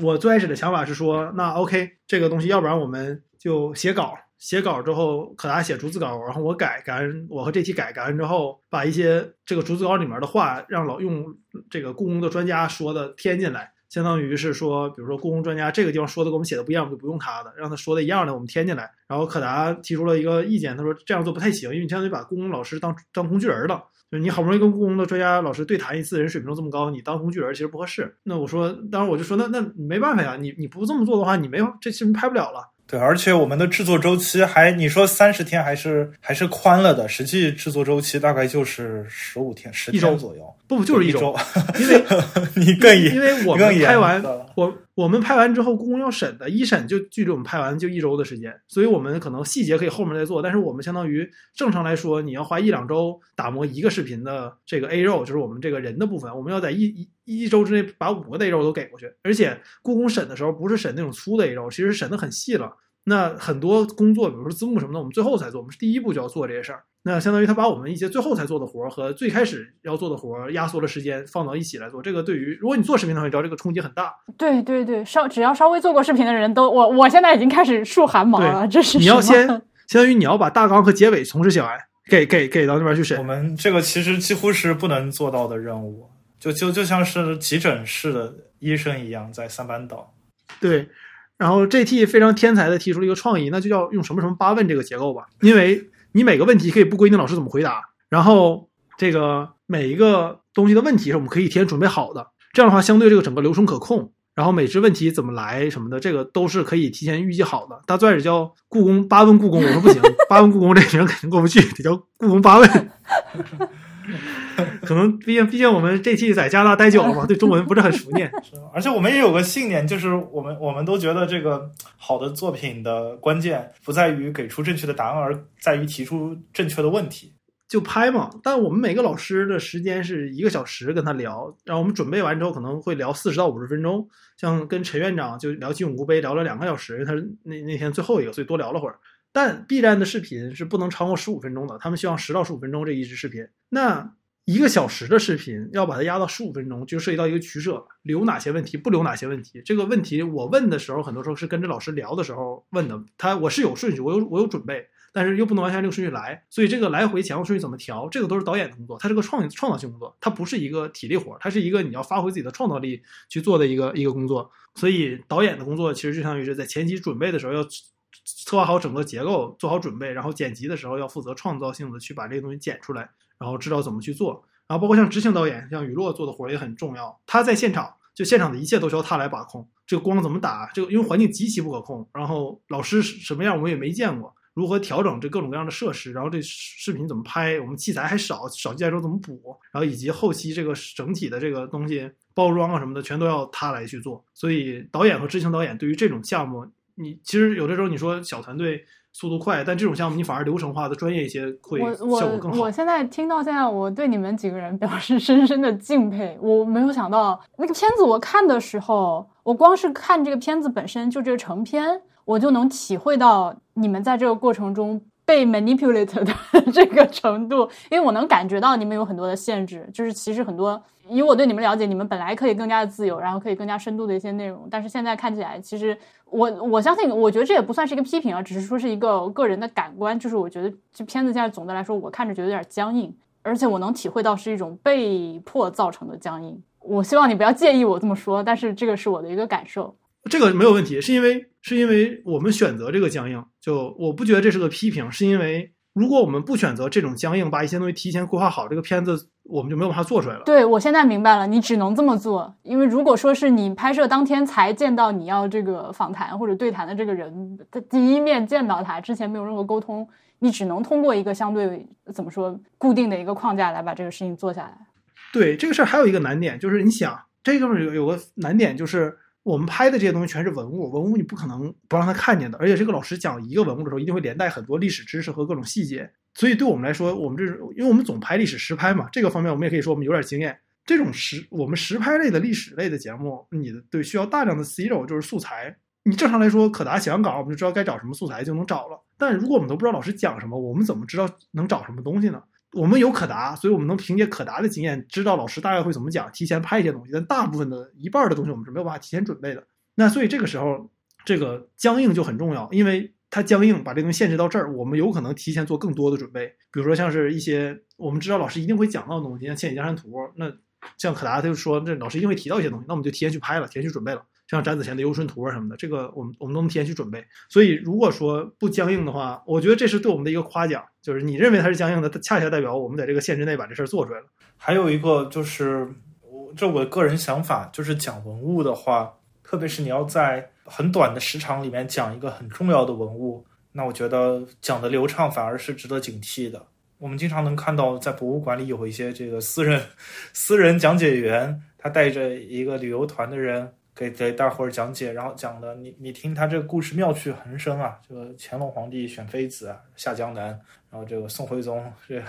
我最开始的想法是说，那 OK，这个东西要不然我们就写稿，写稿之后可达写逐字稿，然后我改改完，我和这期改改完之后，把一些这个逐字稿里面的话让老用这个故宫的专家说的添进来。相当于是说，比如说故宫专家这个地方说的跟我们写的不一样，我们就不用他的，让他说的一样的，我们添进来。然后可达提出了一个意见，他说这样做不太行，因为你相当于把故宫老师当当工具人了。就你好不容易跟故宫的专家老师对谈一次，人水平这么高，你当工具人其实不合适。那我说，当然我就说，那那没办法呀，你你不这么做的话，你没有这视频拍不了了。对，而且我们的制作周期还你说三十天还是还是宽了的，实际制作周期大概就是十五天、十天左右。不不，就是一周，因为 你更严因为我们拍完我我们拍完之后，故宫要审的，一审就距离我们拍完就一周的时间，所以我们可能细节可以后面再做，但是我们相当于正常来说，你要花一两周打磨一个视频的这个 A 肉，就是我们这个人的部分，我们要在一一一周之内把五个 A 肉都给过去，而且故宫审的时候不是审那种粗的 A 肉，其实审的很细了。那很多工作，比如说字幕什么的，我们最后才做，我们是第一步就要做这些事儿。那相当于他把我们一些最后才做的活儿和最开始要做的活儿压缩了时间放到一起来做。这个对于如果你做视频的话，你知道这个冲击很大。对对对，稍只要稍微做过视频的人都，我我现在已经开始竖汗毛了。这是你要先相当于你要把大纲和结尾同时写完，给给给到那边去审。我们这个其实几乎是不能做到的任务，就就就像是急诊室的医生一样，在三班倒。对。然后 GT 非常天才的提出了一个创意，那就叫用什么什么八问这个结构吧，因为你每个问题可以不规定老师怎么回答，然后这个每一个东西的问题是我们可以提前准备好的，这样的话相对这个整个流程可控，然后每只问题怎么来什么的，这个都是可以提前预计好的。他最开始叫故宫八问故宫，我说不行，八问故宫这人肯定过不去，得叫故宫八问。可能毕竟毕竟我们这期在加拿大待久了嘛，对中文不是很熟练。是，而且我们也有个信念，就是我们我们都觉得这个好的作品的关键不在于给出正确的答案，而在于提出正确的问题。就拍嘛，但我们每个老师的时间是一个小时跟他聊，然后我们准备完之后可能会聊四十到五十分钟。像跟陈院长就聊金永固杯聊了两个小时，因为他是那那天最后一个，所以多聊了会儿。但 B 站的视频是不能超过十五分钟的，他们希望十到十五分钟这一支视频。那一个小时的视频要把它压到十五分钟，就涉及到一个取舍，留哪些问题，不留哪些问题。这个问题我问的时候，很多时候是跟着老师聊的时候问的。他我是有顺序，我有我有准备，但是又不能完全这个顺序来，所以这个来回前后顺序怎么调，这个都是导演的工作。它是个创创造性工作，它不是一个体力活，它是一个你要发挥自己的创造力去做的一个一个工作。所以导演的工作其实就相当于是在前期准备的时候要策划好整个结构，做好准备，然后剪辑的时候要负责创造性的去把这个东西剪出来。然后知道怎么去做，然后包括像执行导演，像雨落做的活也很重要。他在现场，就现场的一切都需要他来把控。这个光怎么打，这个因为环境极其不可控。然后老师什么样我们也没见过，如何调整这各种各样的设施，然后这视频怎么拍，我们器材还少，少器材时候怎么补，然后以及后期这个整体的这个东西包装啊什么的，全都要他来去做。所以导演和执行导演对于这种项目，你其实有的时候你说小团队。速度快，但这种项目你反而流程化的专业一些，会效果更好。我现在听到现在，我对你们几个人表示 深深的敬佩。我没有想到那个片子，我看的时候，我光是看这个片子本身就这个成片，我就能体会到你们在这个过程中。被 manipulate 的 这个程度，因为我能感觉到你们有很多的限制，就是其实很多，以我对你们了解，你们本来可以更加的自由，然后可以更加深度的一些内容，但是现在看起来，其实我我相信，我觉得这也不算是一个批评啊，只是说是一个个人的感官，就是我觉得这片子现在总的来说，我看着觉得有点僵硬，而且我能体会到是一种被迫造成的僵硬。我希望你不要介意我这么说，但是这个是我的一个感受。这个没有问题，是因为是因为我们选择这个僵硬，就我不觉得这是个批评，是因为如果我们不选择这种僵硬，把一些东西提前规划好，这个片子我们就没有办法做出来了。对，我现在明白了，你只能这么做，因为如果说是你拍摄当天才见到你要这个访谈或者对谈的这个人，他第一面见到他之前没有任何沟通，你只能通过一个相对怎么说固定的一个框架来把这个事情做下来。对这个事儿还有一个难点，就是你想这个有有个难点就是。我们拍的这些东西全是文物，文物你不可能不让他看见的。而且这个老师讲一个文物的时候，一定会连带很多历史知识和各种细节。所以对我们来说，我们这是因为我们总拍历史实拍嘛，这个方面我们也可以说我们有点经验。这种实我们实拍类的历史类的节目，你的对需要大量的 C 肉就是素材。你正常来说可达写完稿，我们就知道该找什么素材就能找了。但如果我们都不知道老师讲什么，我们怎么知道能找什么东西呢？我们有可达，所以我们能凭借可达的经验知道老师大概会怎么讲，提前拍一些东西。但大部分的一半的东西我们是没有办法提前准备的。那所以这个时候，这个僵硬就很重要，因为它僵硬，把这东西限制到这儿，我们有可能提前做更多的准备。比如说像是一些我们知道老师一定会讲到的东西，像千里江山图，那像可达他就说这老师一定会提到一些东西，那我们就提前去拍了，提前去准备了。像展子贤的游春图啊什么的，这个我们我们都能提前去准备。所以如果说不僵硬的话，我觉得这是对我们的一个夸奖，就是你认为它是僵硬的，它恰恰代表我们在这个限制内把这事儿做出来了。还有一个就是我这我个人想法，就是讲文物的话。特别是你要在很短的时长里面讲一个很重要的文物，那我觉得讲的流畅反而是值得警惕的。我们经常能看到，在博物馆里有一些这个私人 私人讲解员，他带着一个旅游团的人给给大伙儿讲解，然后讲的你你听他这个故事妙趣横生啊，这个乾隆皇帝选妃子下江南，然后这个宋徽宗这，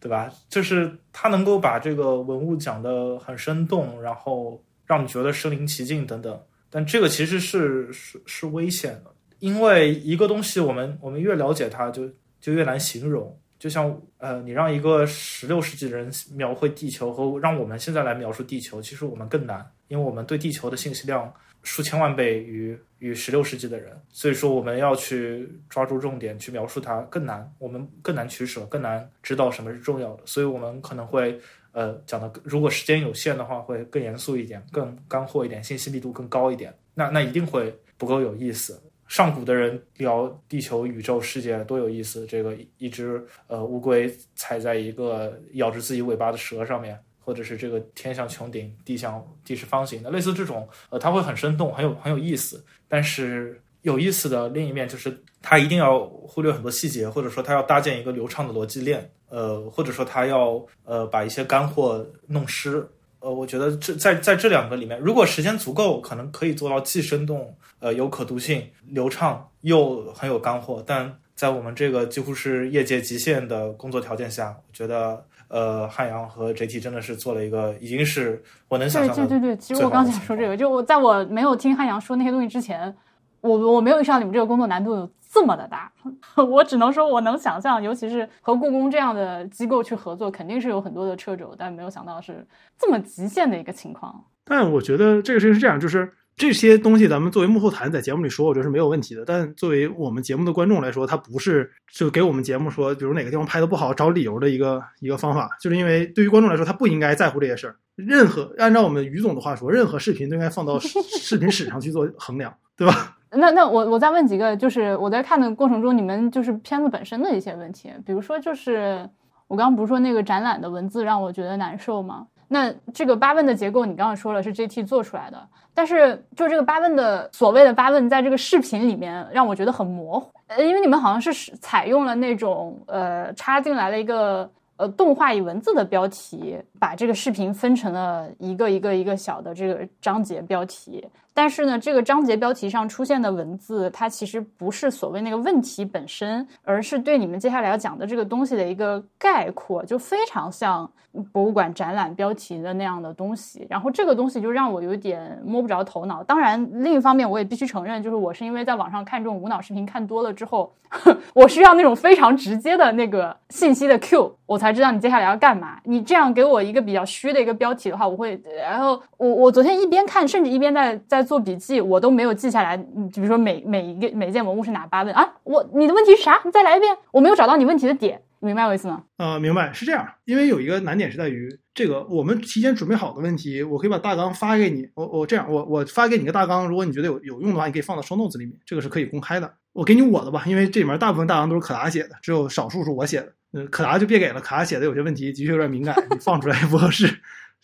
对吧？就是他能够把这个文物讲得很生动，然后。让你觉得身临其境等等，但这个其实是是是危险的，因为一个东西我们我们越了解它，就就越难形容。就像呃，你让一个十六世纪的人描绘地球，和让我们现在来描述地球，其实我们更难，因为我们对地球的信息量数千万倍于于十六世纪的人，所以说我们要去抓住重点去描述它更难，我们更难取舍，更难知道什么是重要的，所以我们可能会。呃，讲的如果时间有限的话，会更严肃一点，更干货一点，信息密度更高一点，那那一定会不够有意思。上古的人聊地球、宇宙、世界多有意思，这个一只呃乌龟踩在一个咬着自己尾巴的蛇上面，或者是这个天像穹顶，地像地是方形的，类似这种，呃，它会很生动，很有很有意思。但是有意思的另一面就是，它一定要忽略很多细节，或者说它要搭建一个流畅的逻辑链。呃，或者说它要呃把一些干货弄湿，呃，我觉得这在在这两个里面，如果时间足够，可能可以做到既生动，呃，有可读性、流畅，又很有干货。但在我们这个几乎是业界极限的工作条件下，我觉得呃，汉阳和 JT 真的是做了一个已经是我能想象的。对对对，其实我刚想说这个，就我在我没有听汉阳说那些东西之前，我我没有意识到你们这个工作难度有。这么的大，我只能说，我能想象，尤其是和故宫这样的机构去合作，肯定是有很多的掣肘，但没有想到是这么极限的一个情况。但我觉得这个事情是这样，就是这些东西咱们作为幕后谈，在节目里说，我觉得是没有问题的。但作为我们节目的观众来说，它不是就给我们节目说，比如哪个地方拍的不好找理由的一个一个方法，就是因为对于观众来说，他不应该在乎这些事儿。任何按照我们于总的话说，任何视频都应该放到视频史上去做衡量，对吧？那那我我再问几个，就是我在看的过程中，你们就是片子本身的一些问题，比如说就是我刚刚不是说那个展览的文字让我觉得难受吗？那这个八问的结构你刚刚说了是 JT 做出来的，但是就这个八问的所谓的八问，在这个视频里面让我觉得很模糊，呃，因为你们好像是采用了那种呃插进来了一个呃动画与文字的标题，把这个视频分成了一个一个一个小的这个章节标题。但是呢，这个章节标题上出现的文字，它其实不是所谓那个问题本身，而是对你们接下来要讲的这个东西的一个概括，就非常像博物馆展览标题的那样的东西。然后这个东西就让我有点摸不着头脑。当然，另一方面我也必须承认，就是我是因为在网上看这种无脑视频看多了之后，我需要那种非常直接的那个信息的 Q，我才知道你接下来要干嘛。你这样给我一个比较虚的一个标题的话，我会，然后我我昨天一边看，甚至一边在在。做笔记我都没有记下来，嗯，就比如说每每一个每一件文物是哪八问啊？我你的问题是啥？你再来一遍，我没有找到你问题的点，明白我意思吗？呃，明白，是这样，因为有一个难点是在于这个我们提前准备好的问题，我可以把大纲发给你，我我这样，我我发给你个大纲，如果你觉得有有用的话，你可以放到 show notes 里面，这个是可以公开的。我给你我的吧，因为这里面大部分大纲都是可达写的，只有少数是我写的。嗯，可达就别给了，可达写的有些问题的确有点敏感，你放出来也 不合适，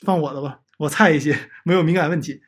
放我的吧，我菜一些，没有敏感问题。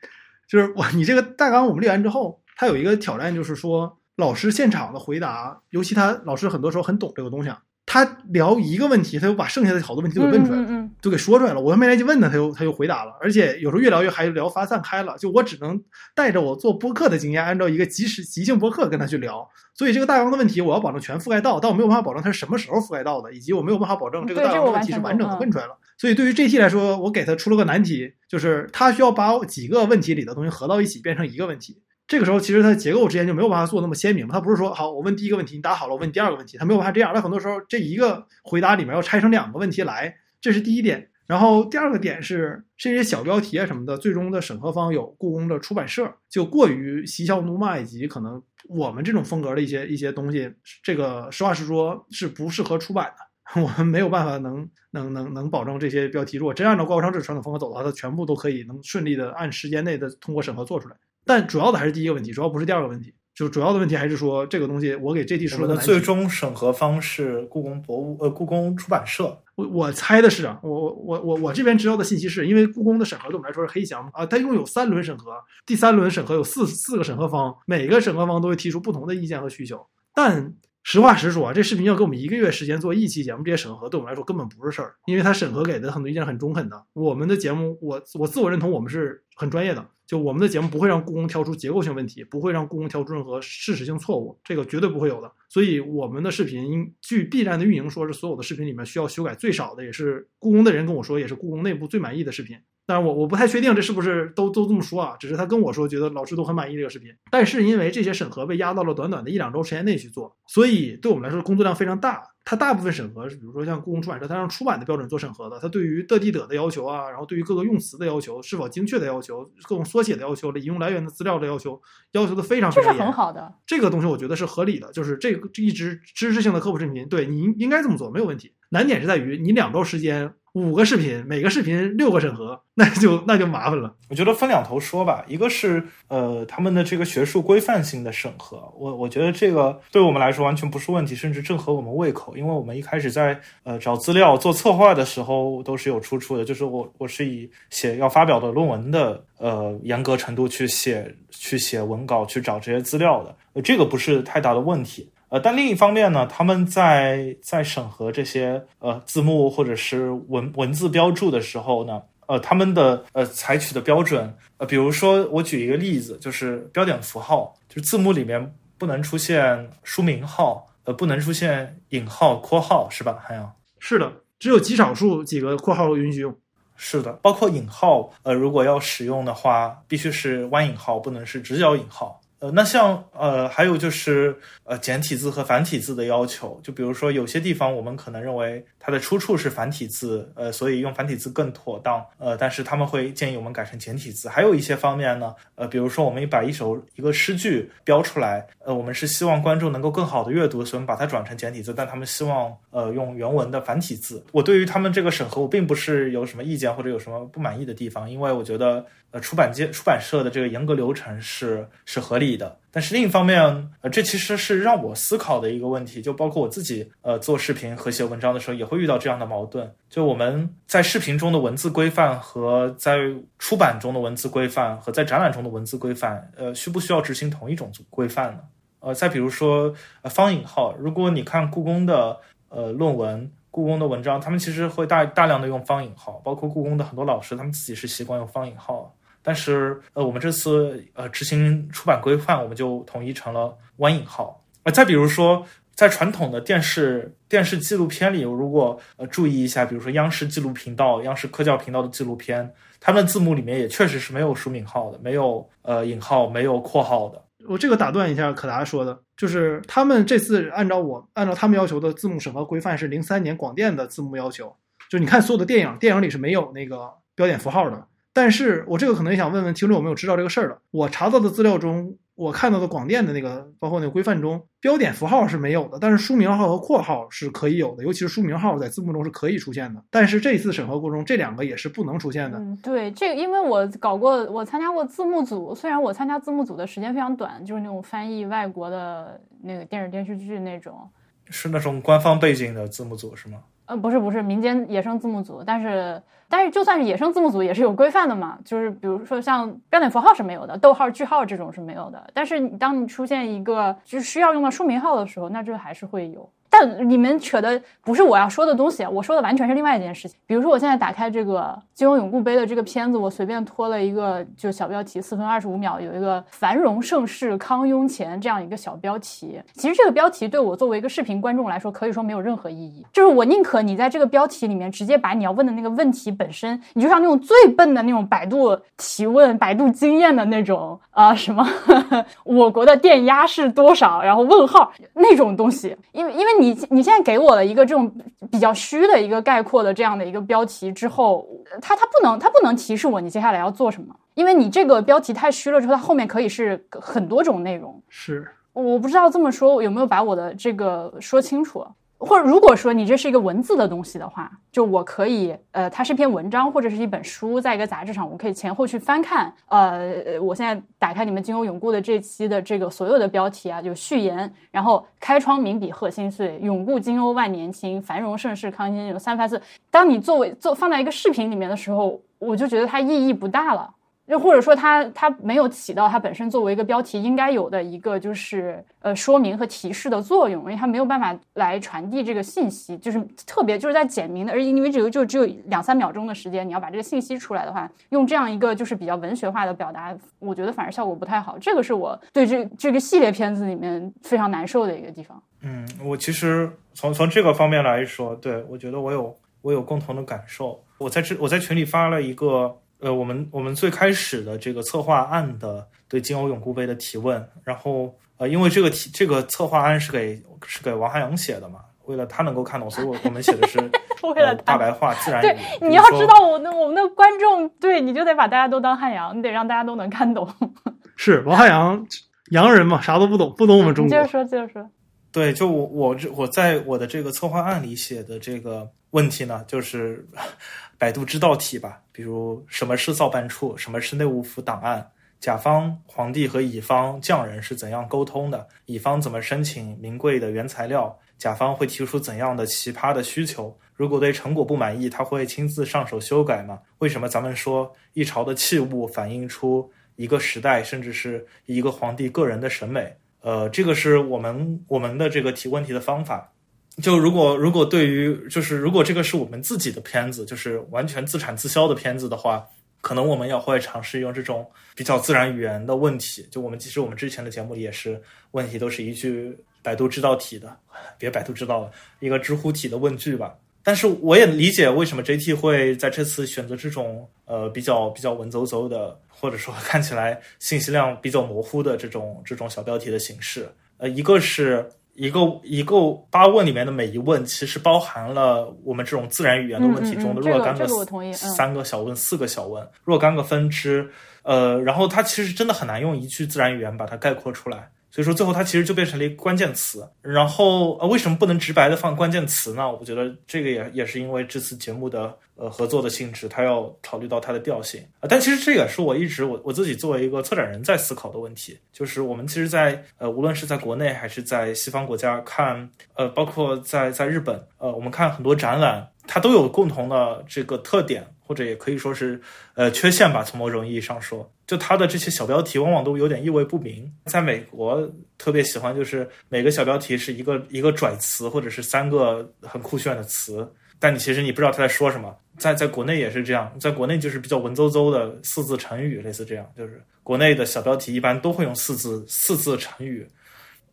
就是我你这个大纲我们列完之后，它有一个挑战，就是说老师现场的回答，尤其他老师很多时候很懂这个东西啊。他聊一个问题，他就把剩下的好多问题都给问出来了，嗯嗯都给说出来了。我还没来及问他，他就他就回答了。而且有时候越聊越还，聊发散开了。就我只能带着我做播客的经验，按照一个即时即兴播客跟他去聊。所以这个大纲的问题，我要保证全覆盖到，但我没有办法保证它是什么时候覆盖到的，以及我没有办法保证这个大纲的问题是完整的问出来了。所以对于 GT 来说，我给他出了个难题，就是他需要把几个问题里的东西合到一起，变成一个问题。这个时候，其实它的结构之间就没有办法做那么鲜明。它不是说好，我问第一个问题，你答好了，我问第二个问题，它没有办法这样。它很多时候这一个回答里面要拆成两个问题来，这是第一点。然后第二个点是这些小标题啊什么的，最终的审核方有故宫的出版社，就过于嬉笑怒骂以及可能我们这种风格的一些一些东西，这个实话实说是不适合出版的。我们没有办法能能能能保证这些标题，如果真按照高尚志传统风格走的话，它全部都可以能顺利的按时间内的通过审核做出来。但主要的还是第一个问题，主要不是第二个问题。就主要的问题还是说这个东西，我给 JT 说的最终审核方是故宫博物呃故宫出版社，我我猜的是啊，我我我我我这边知道的信息是，因为故宫的审核对我们来说是黑箱啊，它一共有三轮审核，第三轮审核有四四个审核方，每个审核方都会提出不同的意见和需求。但实话实说啊，这视频要给我们一个月时间做一期节目，这些审核对我们来说根本不是事儿，因为它审核给的很多意见很中肯的。我们的节目，我我自我认同我们是很专业的，就我们的节目不会让故宫挑出结构性问题，不会让故宫挑出任何事实性错误，这个绝对不会有的。所以我们的视频，据 B 站的运营说是所有的视频里面需要修改最少的，也是故宫的人跟我说，也是故宫内部最满意的视频。当然我我不太确定这是不是都都这么说啊，只是他跟我说觉得老师都很满意这个视频。但是因为这些审核被压到了短短的一两周时间内去做，所以对我们来说工作量非常大。它大部分审核是，比如说像故宫出版社，它让出版的标准做审核的，它对于的地的的要求啊，然后对于各个用词的要求，是否精确的要求，各种缩写的要求，引用来源的资料的要求，要求的非常非常严。很好的。这个东西我觉得是合理的，就是这个这一直知识性的科普视频，对你应应该这么做没有问题。难点是在于你两周时间五个视频，每个视频六个审核，那就那就麻烦了。我觉得分两头说吧，一个是呃他们的这个学术规范性的审核，我我觉得这个对我们来说完全不是问题，甚至正合我们胃口，因为我们一开始在呃找资料做策划的时候都是有出处的，就是我我是以写要发表的论文的呃严格程度去写去写文稿去找这些资料的，这个不是太大的问题。呃，但另一方面呢，他们在在审核这些呃字幕或者是文文字标注的时候呢，呃，他们的呃采取的标准，呃，比如说我举一个例子，就是标点符号，就是字幕里面不能出现书名号，呃，不能出现引号、括号，是吧？还有是的，只有极少数几个括号允许用。是的，包括引号，呃，如果要使用的话，必须是弯引号，不能是直角引号。呃，那像呃，还有就是呃，简体字和繁体字的要求，就比如说有些地方我们可能认为它的出处是繁体字，呃，所以用繁体字更妥当，呃，但是他们会建议我们改成简体字。还有一些方面呢，呃，比如说我们把一首一个诗句标出来，呃，我们是希望观众能够更好的阅读，所以我们把它转成简体字，但他们希望呃用原文的繁体字。我对于他们这个审核，我并不是有什么意见或者有什么不满意的地方，因为我觉得呃出版界出版社的这个严格流程是是合理的。但是另一方面，呃，这其实是让我思考的一个问题，就包括我自己呃做视频和写文章的时候，也会遇到这样的矛盾。就我们在视频中的文字规范和在出版中的文字规范和在展览中的文字规范，呃，需不需要执行同一种规范呢？呃，再比如说呃方引号，如果你看故宫的呃论文。故宫的文章，他们其实会大大量的用方引号，包括故宫的很多老师，他们自己是习惯用方引号。但是，呃，我们这次呃执行出版规范，我们就统一成了弯引号。呃，再比如说，在传统的电视电视纪录片里，如果呃注意一下，比如说央视纪录频道、央视科教频道的纪录片，他们字幕里面也确实是没有书名号的，没有呃引号，没有括号的。我这个打断一下，可达说的，就是他们这次按照我按照他们要求的字幕审核规范是零三年广电的字幕要求，就你看所有的电影，电影里是没有那个标点符号的。但是我这个可能也想问问听众有没有知道这个事儿的？我查到的资料中，我看到的广电的那个，包括那个规范中，标点符号是没有的，但是书名号和括号是可以有的，尤其是书名号在字幕中是可以出现的。但是这次审核过程中，这两个也是不能出现的。嗯，对，这个因为我搞过，我参加过字幕组，虽然我参加字幕组的时间非常短，就是那种翻译外国的那个电视电视剧那种，是那种官方背景的字幕组是吗？呃，不是不是民间野生字幕组，但是但是就算是野生字幕组也是有规范的嘛，就是比如说像标点符号是没有的，逗号句号这种是没有的，但是当你出现一个就是需要用到书名号的时候，那这还是会有。但你们扯的不是我要说的东西，我说的完全是另外一件事情。比如说，我现在打开这个金庸永固杯的这个片子，我随便拖了一个就小标题，四分二十五秒，有一个“繁荣盛世康雍乾”这样一个小标题。其实这个标题对我作为一个视频观众来说，可以说没有任何意义。就是我宁可你在这个标题里面直接把你要问的那个问题本身，你就像那种最笨的那种百度提问、百度经验的那种啊什么，我国的电压是多少？然后问号那种东西，因为因为你。你你现在给我了一个这种比较虚的一个概括的这样的一个标题之后，它它不能它不能提示我你接下来要做什么，因为你这个标题太虚了之后，它后面可以是很多种内容。是，我不知道这么说有没有把我的这个说清楚。或者如果说你这是一个文字的东西的话，就我可以，呃，它是篇文章或者是一本书，在一个杂志上，我可以前后去翻看。呃，我现在打开你们金庸永固的这期的这个所有的标题啊，就序言，然后开窗明笔贺新岁，永固金庸万年青，繁荣盛世康熙有三番四。当你作为做放在一个视频里面的时候，我就觉得它意义不大了。又或者说，它它没有起到它本身作为一个标题应该有的一个就是呃说明和提示的作用，因为它没有办法来传递这个信息，就是特别就是在简明的，而因为这个就只有两三秒钟的时间，你要把这个信息出来的话，用这样一个就是比较文学化的表达，我觉得反而效果不太好。这个是我对这这个系列片子里面非常难受的一个地方。嗯，我其实从从这个方面来说，对我觉得我有我有共同的感受。我在这我在群里发了一个。呃，我们我们最开始的这个策划案的对金欧永固杯的提问，然后呃，因为这个题这个策划案是给是给王汉阳写的嘛，为了他能够看懂，所以我我们写的是 为了大白话自然对，你要知道我那我们的观众，对，你就得把大家都当汉阳，你得让大家都能看懂。是王汉阳洋人嘛，啥都不懂，不懂我们中国。接着说，接着说。对，就我我这我在我的这个策划案里写的这个问题呢，就是。百度知道题吧，比如什么是造办处，什么是内务府档案，甲方皇帝和乙方匠人是怎样沟通的，乙方怎么申请名贵的原材料，甲方会提出怎样的奇葩的需求，如果对成果不满意，他会亲自上手修改吗？为什么咱们说一朝的器物反映出一个时代，甚至是一个皇帝个人的审美？呃，这个是我们我们的这个提问题的方法。就如果如果对于就是如果这个是我们自己的片子，就是完全自产自销的片子的话，可能我们也会尝试用这种比较自然语言的问题。就我们其实我们之前的节目里也是问题都是一句百度知道题的，别百度知道了一个知乎体的问句吧。但是我也理解为什么 JT 会在这次选择这种呃比较比较文绉绉的，或者说看起来信息量比较模糊的这种这种小标题的形式。呃，一个是。一个一个八问里面的每一问，其实包含了我们这种自然语言的问题中的若干个三个小问、四个小问，若干个分支。呃，然后它其实真的很难用一句自然语言把它概括出来。所以说，最后它其实就变成了一个关键词。然后，呃，为什么不能直白的放关键词呢？我觉得这个也也是因为这次节目的呃合作的性质，它要考虑到它的调性啊。但其实这也是我一直我我自己作为一个策展人在思考的问题，就是我们其实，在呃无论是在国内还是在西方国家看，呃，包括在在日本，呃，我们看很多展览，它都有共同的这个特点。或者也可以说是，呃，缺陷吧。从某种意义上说，就它的这些小标题往往都有点意味不明。在美国特别喜欢，就是每个小标题是一个一个拽词，或者是三个很酷炫的词，但你其实你不知道他在说什么。在在国内也是这样，在国内就是比较文绉绉的四字成语，类似这样，就是国内的小标题一般都会用四字四字成语。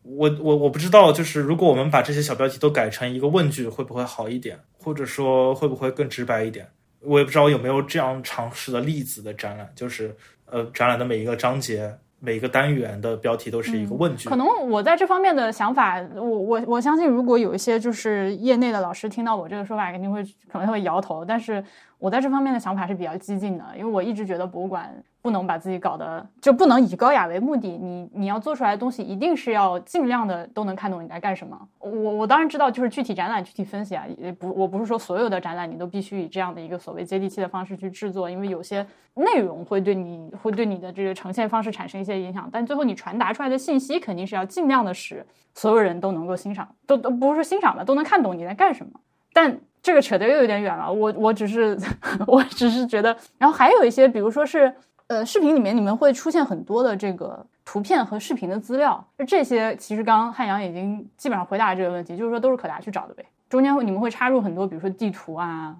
我我我不知道，就是如果我们把这些小标题都改成一个问句，会不会好一点？或者说会不会更直白一点？我也不知道有没有这样尝试的例子的展览，就是呃，展览的每一个章节、每一个单元的标题都是一个问句。可能我在这方面的想法，我我我相信，如果有一些就是业内的老师听到我这个说法，肯定会可能会摇头。但是我在这方面的想法是比较激进的，因为我一直觉得博物馆不能把自己搞得就不能以高雅为目的，你你要做出来的东西一定是要尽量的都能看懂你在干什么。我我当然知道，就是具体展览具体分析啊，也不我不是说所有的展览你都必须以这样的一个所谓接地气的方式去制作，因为有些内容会对你会对你的这个呈现方式产生一些影响，但最后你传达出来的信息肯定是要尽量的使所有人都能够欣赏，都都不是说欣赏吧，都能看懂你在干什么，但。这个扯得又有点远了，我我只是我只是觉得，然后还有一些，比如说是呃视频里面你们会出现很多的这个图片和视频的资料，这些其实刚刚汉阳已经基本上回答了这个问题，就是说都是可达去找的呗。中间你们会插入很多，比如说地图啊。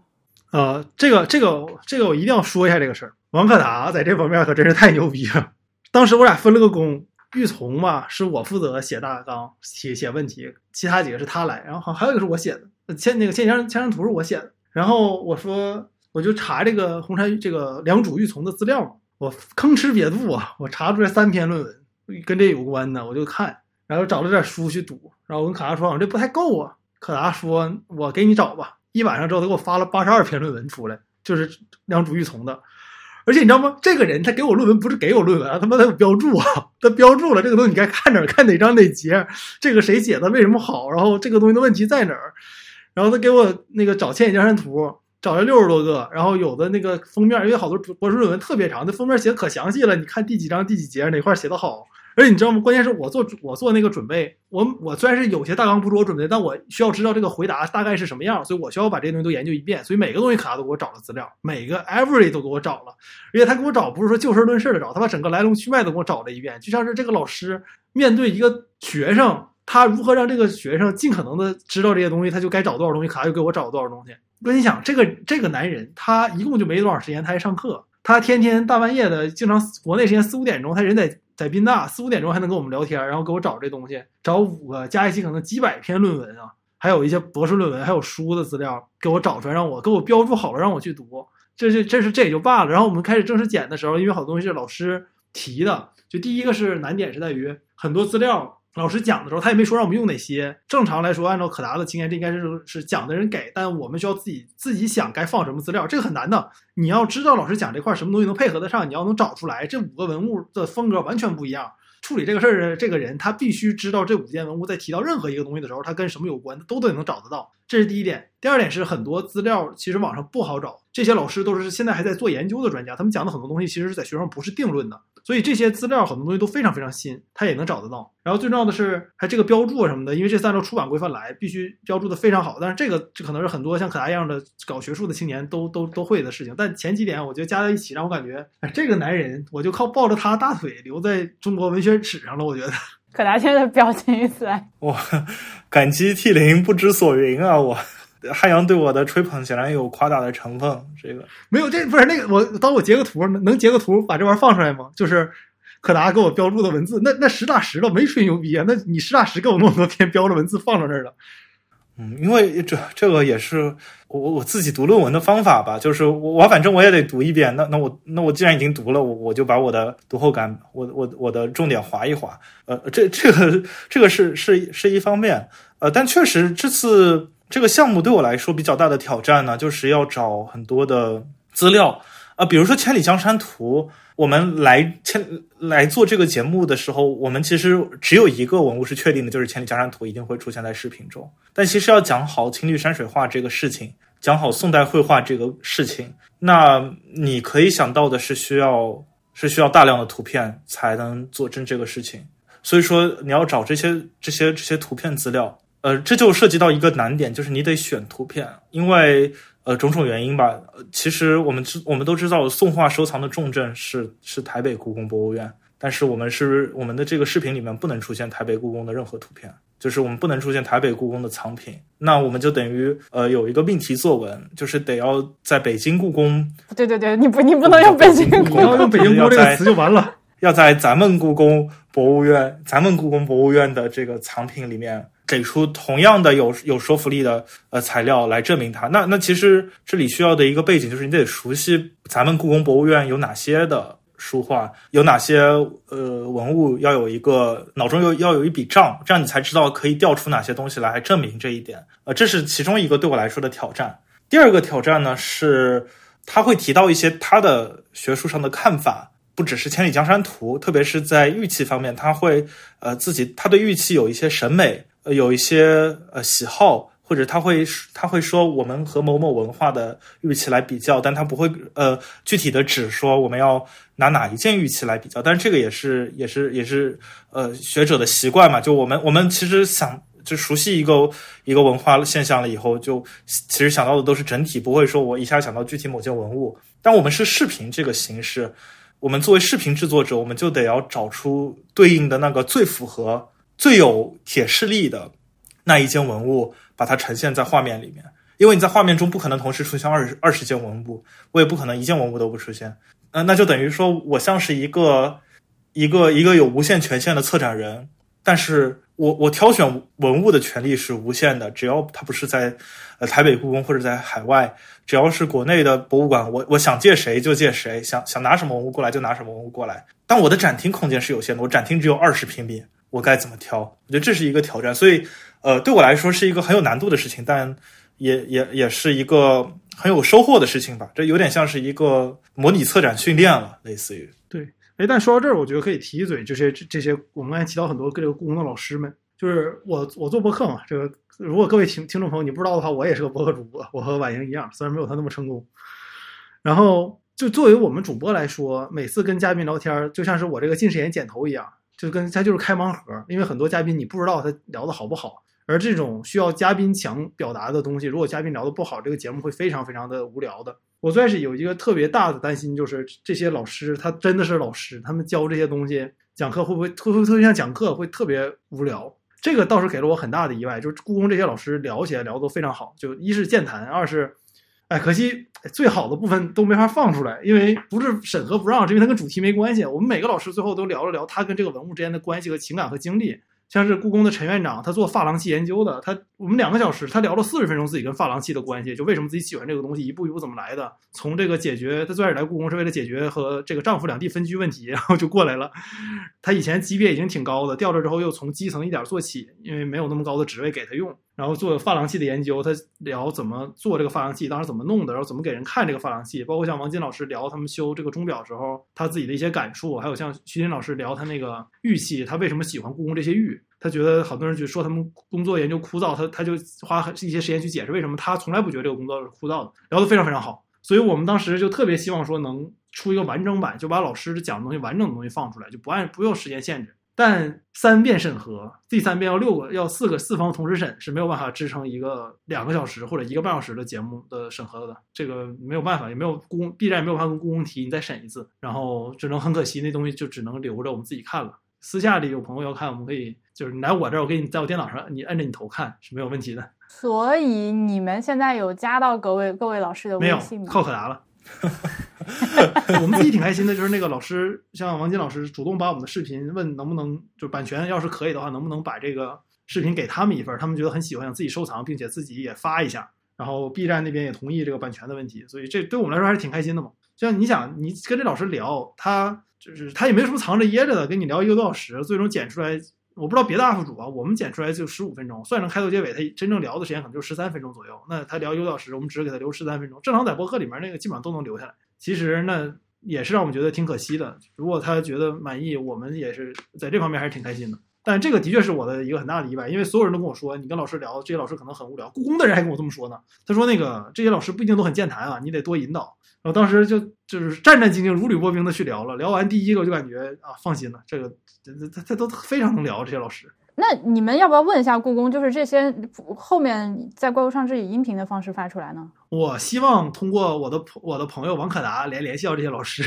呃，这个这个这个我一定要说一下这个事儿，王可达在这方面可真是太牛逼了。当时我俩分了个工，玉从嘛是我负责写大纲、写写问题，其他几个是他来，然后好还有一个是我写的。签那个签签签上图是我写的，然后我说我就查这个红山这个良渚玉琮的资料嘛，我吭哧瘪肚啊，我查出来三篇论文跟这有关的，我就看，然后找了点书去读，然后我跟可达说，我这不太够啊，可达说我给你找吧，一晚上之后他给我发了八十二篇论文出来，就是良渚玉琮的。而且你知道吗？这个人他给我论文不是给我论文啊，他妈他有标注啊，他标注了这个东西你该看哪，看哪章哪节，这个谁写的，为什么好，然后这个东西的问题在哪儿。然后他给我那个找《千里江山图》，找了六十多个，然后有的那个封面，因为好多博士论文特别长，那封面写的可详细了。你看第几章第几节哪块写的好？而且你知道吗？关键是我做我做那个准备，我我虽然是有些大纲不是我准备，但我需要知道这个回答大概是什么样，所以我需要把这些东西都研究一遍。所以每个东西卡都给我找了资料，每个 every 都给我找了，而且他给我找不是说就事论事的找，他把整个来龙去脉都给我找了一遍，就像是这个老师面对一个学生。他如何让这个学生尽可能的知道这些东西？他就该找多少东西，卡就给我找多少东西。那你想，这个这个男人，他一共就没多少时间，他还上课，他天天大半夜的，经常国内时间四五点钟，他人在在宾大，四五点钟还能跟我们聊天，然后给我找这东西，找五个加一起可能几百篇论文啊，还有一些博士论文，还有书的资料，给我找出来，让我给我标注好了，让我去读。这这这是这也就罢了。然后我们开始正式剪的时候，因为好多东西是老师提的，就第一个是难点是在于很多资料。老师讲的时候，他也没说让我们用哪些。正常来说，按照可达的经验，这应该是是讲的人给，但我们需要自己自己想该放什么资料，这个很难的。你要知道老师讲这块什么东西能配合得上，你要能找出来这五个文物的风格完全不一样。处理这个事儿的这个人，他必须知道这五件文物在提到任何一个东西的时候，他跟什么有关，都得能找得到。这是第一点。第二点是很多资料其实网上不好找，这些老师都是现在还在做研究的专家，他们讲的很多东西其实是在学上不是定论的。所以这些资料很多东西都非常非常新，他也能找得到。然后最重要的是，还这个标注什么的，因为这是按照出版规范来，必须标注的非常好。但是这个这可能是很多像可达一样的搞学术的青年都都都会的事情。但前几点我觉得加在一起，让我感觉，哎，这个男人我就靠抱着他大腿留在中国文学史上了。我觉得可达现在的表情一次，哇，感激涕零，不知所云啊，我。汉阳对我的吹捧显然有夸大的成分，这个没有，这不是那个我，当我截个图，能截个图把这玩意儿放出来吗？就是 可达给我标注的文字，那那实打实的，没吹牛逼啊！那你实打实给我那么多篇标的文字放到那儿了，嗯，因为这这个也是我我自己读论文的方法吧，就是我我反正我也得读一遍，那那我那我既然已经读了，我我就把我的读后感，我我我的重点划一划，呃，这这个这个是是是一方面，呃，但确实这次。这个项目对我来说比较大的挑战呢，就是要找很多的资料啊，比如说《千里江山图》，我们来千来做这个节目的时候，我们其实只有一个文物是确定的，就是《千里江山图》一定会出现在视频中。但其实要讲好青绿山水画这个事情，讲好宋代绘画这个事情，那你可以想到的是需要是需要大量的图片才能佐证这个事情。所以说，你要找这些这些这些图片资料。呃，这就涉及到一个难点，就是你得选图片，因为呃种种原因吧。其实我们知我们都知道，宋画收藏的重镇是是台北故宫博物院，但是我们是我们的这个视频里面不能出现台北故宫的任何图片，就是我们不能出现台北故宫的藏品。那我们就等于呃有一个命题作文，就是得要在北京故宫。对对对，你不你不能用北京故宫，用北京故宫这个词就完了。要在咱们故宫博物院，咱们故宫博物院的这个藏品里面。给出同样的有有说服力的呃材料来证明它。那那其实这里需要的一个背景就是你得熟悉咱们故宫博物院有哪些的书画，有哪些呃文物，要有一个脑中有要有一笔账，这样你才知道可以调出哪些东西来证明这一点。呃，这是其中一个对我来说的挑战。第二个挑战呢是他会提到一些他的学术上的看法，不只是千里江山图，特别是在玉器方面，他会呃自己他对玉器有一些审美，呃有一些呃喜好，或者他会他会说我们和某某文化的玉器来比较，但他不会呃具体的指说我们要拿哪一件玉器来比较，但是这个也是也是也是呃学者的习惯嘛，就我们我们其实想。就熟悉一个一个文化现象了以后，就其实想到的都是整体，不会说我一下想到具体某件文物。但我们是视频这个形式，我们作为视频制作者，我们就得要找出对应的那个最符合、最有铁视力的那一件文物，把它呈现在画面里面。因为你在画面中不可能同时出现二十二十件文物，我也不可能一件文物都不出现。嗯，那就等于说我像是一个一个一个有无限权限的策展人，但是。我我挑选文物的权利是无限的，只要它不是在呃台北故宫或者在海外，只要是国内的博物馆，我我想借谁就借谁，想想拿什么文物过来就拿什么文物过来。但我的展厅空间是有限的，我展厅只有二十平米，我该怎么挑？我觉得这是一个挑战，所以呃对我来说是一个很有难度的事情，但也也也是一个很有收获的事情吧。这有点像是一个模拟策展训练了，类似于对。哎，但说到这儿，我觉得可以提一嘴，这些这些我们刚才提到很多这个故宫的老师们，就是我我做播客嘛，这个如果各位听听众朋友你不知道的话，我也是个播客主播，我和婉莹一样，虽然没有他那么成功。然后就作为我们主播来说，每次跟嘉宾聊天，就像是我这个近视眼剪头一样，就跟他就是开盲盒，因为很多嘉宾你不知道他聊的好不好，而这种需要嘉宾强表达的东西，如果嘉宾聊的不好，这个节目会非常非常的无聊的。我最开始有一个特别大的担心，就是这些老师他真的是老师，他们教这些东西讲课会不会会不会特别像讲课，会特别无聊？这个倒是给了我很大的意外。就是故宫这些老师聊起来聊都非常好，就一是健谈，二是，哎，可惜最好的部分都没法放出来，因为不是审核不让，是因为它跟主题没关系。我们每个老师最后都聊了聊他跟这个文物之间的关系和情感和经历。像是故宫的陈院长，他做珐琅器研究的，他我们两个小时，他聊了四十分钟自己跟珐琅器的关系，就为什么自己喜欢这个东西，一步一步怎么来的，从这个解决他最开始来故宫是为了解决和这个丈夫两地分居问题，然后就过来了。他以前级别已经挺高的，调这之后又从基层一点做起，因为没有那么高的职位给他用。然后做珐琅器的研究，他聊怎么做这个珐琅器，当时怎么弄的，然后怎么给人看这个珐琅器，包括像王金老师聊他们修这个钟表时候他自己的一些感触，还有像徐林老师聊他那个玉器，他为什么喜欢故宫这些玉，他觉得好多人就说他们工作研究枯燥，他他就花一些时间去解释为什么他从来不觉得这个工作是枯燥的，聊得非常非常好，所以我们当时就特别希望说能出一个完整版，就把老师讲的东西完整的东西放出来，就不按不用时间限制。但三遍审核，第三遍要六个，要四个四方同时审是没有办法支撑一个两个小时或者一个半小时的节目的审核的，这个没有办法，也没有故宫 B 站也没有办法跟故宫提，你再审一次，然后只能很可惜，那东西就只能留着我们自己看了。私下里有朋友要看，我们可以就是你来我这儿，我给你在我电脑上，你摁着你头看是没有问题的。所以你们现在有加到各位各位老师的微信吗？靠可达了。我们自己挺开心的，就是那个老师，像王金老师主动把我们的视频问能不能，就版权要是可以的话，能不能把这个视频给他们一份？他们觉得很喜欢，想自己收藏，并且自己也发一下。然后 B 站那边也同意这个版权的问题，所以这对我们来说还是挺开心的嘛。就像你想，你跟这老师聊，他就是他也没什么藏着掖着的，跟你聊一个多小时，最终剪出来。我不知道别的 UP 主啊，我们剪出来就十五分钟，算上开头结尾，他真正聊的时间可能就十三分钟左右。那他聊一个多小时，我们只给他留十三分钟。正常在博客里面那个基本上都能留下来。其实那也是让我们觉得挺可惜的。如果他觉得满意，我们也是在这方面还是挺开心的。但这个的确是我的一个很大的意外，因为所有人都跟我说，你跟老师聊，这些老师可能很无聊。故宫的人还跟我这么说呢。他说那个这些老师不一定都很健谈啊，你得多引导。然后当时就就是战战兢兢、如履薄冰的去聊了。聊完第一个我就感觉啊，放心了，这个他他都非常能聊这些老师。那你们要不要问一下故宫？就是这些后面在怪物上是以音频的方式发出来呢？我希望通过我的朋我的朋友王可达来联系到这些老师。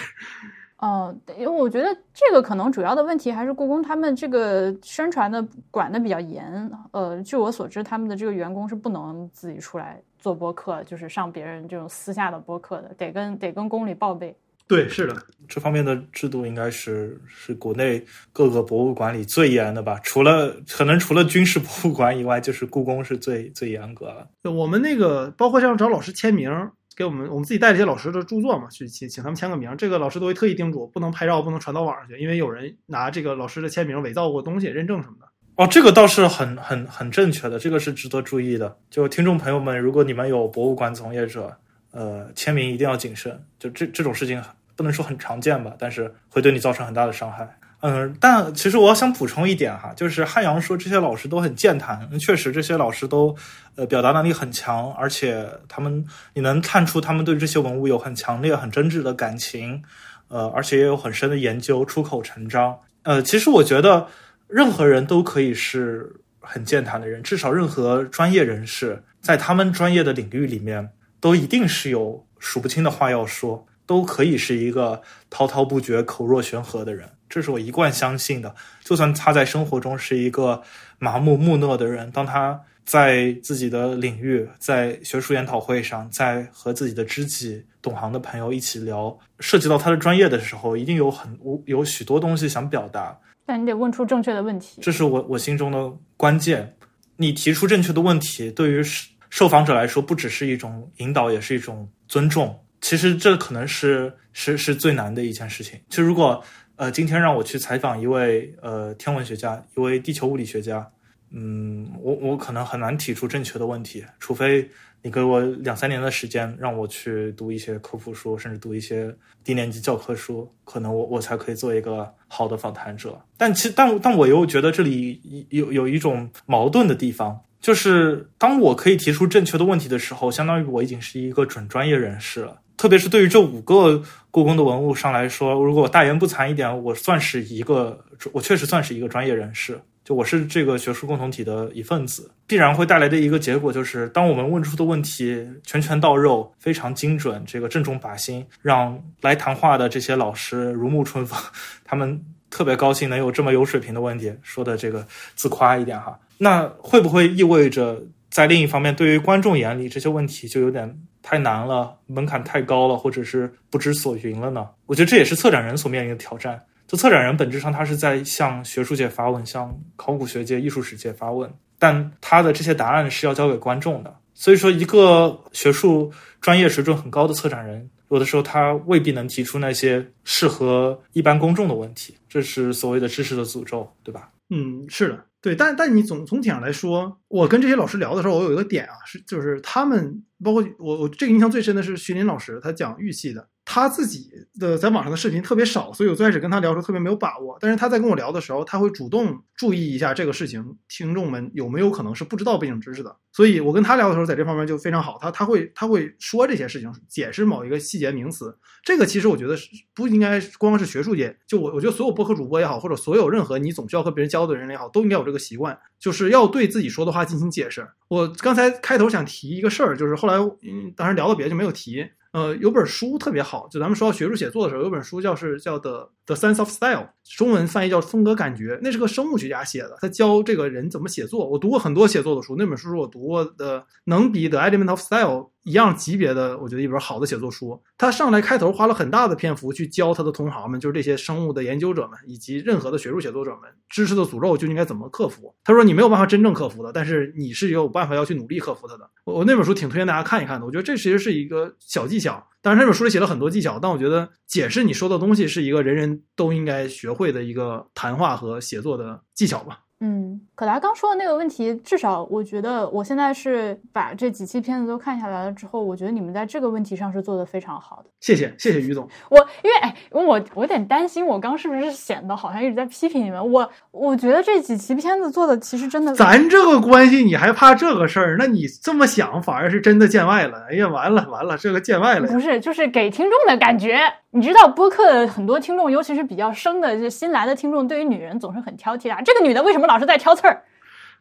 哦，因为我觉得这个可能主要的问题还是故宫他们这个宣传的管的比较严。呃，据我所知，他们的这个员工是不能自己出来做播客，就是上别人这种私下的播客的，得跟得跟宫里报备。对，是的，这方面的制度应该是是国内各个博物馆里最严的吧？除了可能除了军事博物馆以外，就是故宫是最最严格了。我们那个包括像找老师签名，给我们我们自己带了一些老师的著作嘛，去请请他们签个名。这个老师都会特意叮嘱，不能拍照，不能传到网上去，因为有人拿这个老师的签名伪造过东西、认证什么的。哦，这个倒是很很很正确的，这个是值得注意的。就听众朋友们，如果你们有博物馆从业者。呃，签名一定要谨慎。就这这种事情不能说很常见吧，但是会对你造成很大的伤害。嗯，但其实我想补充一点哈，就是汉阳说这些老师都很健谈，确实这些老师都呃表达能力很强，而且他们你能看出他们对这些文物有很强烈、很真挚的感情，呃，而且也有很深的研究，出口成章。呃，其实我觉得任何人都可以是很健谈的人，至少任何专业人士在他们专业的领域里面都一定是有数不清的话要说，都可以是一个滔滔不绝、口若悬河的人。这是我一贯相信的。就算他在生活中是一个麻木木讷的人，当他在自己的领域，在学术研讨会上，在和自己的知己、懂行的朋友一起聊涉及到他的专业的时候，一定有很有许多东西想表达。但你得问出正确的问题，这是我我心中的关键。你提出正确的问题，对于受访者来说，不只是一种引导，也是一种尊重。其实这可能是是是最难的一件事情。就如果。呃，今天让我去采访一位呃天文学家，一位地球物理学家，嗯，我我可能很难提出正确的问题，除非你给我两三年的时间，让我去读一些科普书，甚至读一些低年级教科书，可能我我才可以做一个好的访谈者。但其但但我又觉得这里有有一种矛盾的地方，就是当我可以提出正确的问题的时候，相当于我已经是一个准专业人士了。特别是对于这五个故宫的文物上来说，如果我大言不惭一点，我算是一个，我确实算是一个专业人士，就我是这个学术共同体的一份子，必然会带来的一个结果就是，当我们问出的问题拳拳到肉，非常精准，这个正中靶心，让来谈话的这些老师如沐春风，他们特别高兴能有这么有水平的问题，说的这个自夸一点哈，那会不会意味着在另一方面，对于观众眼里这些问题就有点？太难了，门槛太高了，或者是不知所云了呢？我觉得这也是策展人所面临的挑战。就策展人本质上，他是在向学术界发问，向考古学界、艺术史界发问，但他的这些答案是要交给观众的。所以说，一个学术专业水准很高的策展人，有的时候他未必能提出那些适合一般公众的问题。这是所谓的知识的诅咒，对吧？嗯，是的，对。但但你总总体上来说，我跟这些老师聊的时候，我有一个点啊，是就是他们。包括我，我这个印象最深的是徐林老师，他讲玉器的。他自己的在网上的视频特别少，所以我最开始跟他聊的时候特别没有把握。但是他在跟我聊的时候，他会主动注意一下这个事情，听众们有没有可能是不知道背景知识的。所以我跟他聊的时候，在这方面就非常好。他他会他会说这些事情，解释某一个细节名词。这个其实我觉得是不应该光是学术界，就我我觉得所有播客主播也好，或者所有任何你总需要和别人交流的人也好，都应该有这个习惯，就是要对自己说的话进行解释。我刚才开头想提一个事儿，就是后来嗯，当时聊到别的就没有提。呃，有本书特别好，就咱们说到学术写作的时候，有本书叫是叫的。The Sense of Style，中文翻译叫风格感觉，那是个生物学家写的，他教这个人怎么写作。我读过很多写作的书，那本书是我读过的能比 The Element of Style 一样级别的，我觉得一本好的写作书。他上来开头花了很大的篇幅去教他的同行们，就是这些生物的研究者们以及任何的学术写作者们，知识的诅咒就应该怎么克服。他说你没有办法真正克服的，但是你是有办法要去努力克服它的。我我那本书挺推荐大家看一看的，我觉得这其实是一个小技巧。当然这本书里写了很多技巧，但我觉得解释你说的东西是一个人人。都应该学会的一个谈话和写作的技巧吧。嗯，可达刚说的那个问题，至少我觉得我现在是把这几期片子都看下来了之后，我觉得你们在这个问题上是做的非常好的。谢谢，谢谢于总。我因为哎，我我有点担心，我刚是不是显得好像一直在批评你们？我我觉得这几期片子做的其实真的，咱这个关系你还怕这个事儿？那你这么想反而是真的见外了。哎呀，完了完了，这个见外了。不是，就是给听众的感觉。你知道播客很多听众，尤其是比较生的就新来的听众，对于女人总是很挑剔的。这个女的为什么老是在挑刺儿？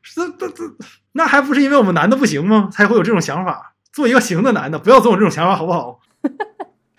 这这这，那还不是因为我们男的不行吗？才会有这种想法。做一个行的男的，不要总有这种想法，好不好？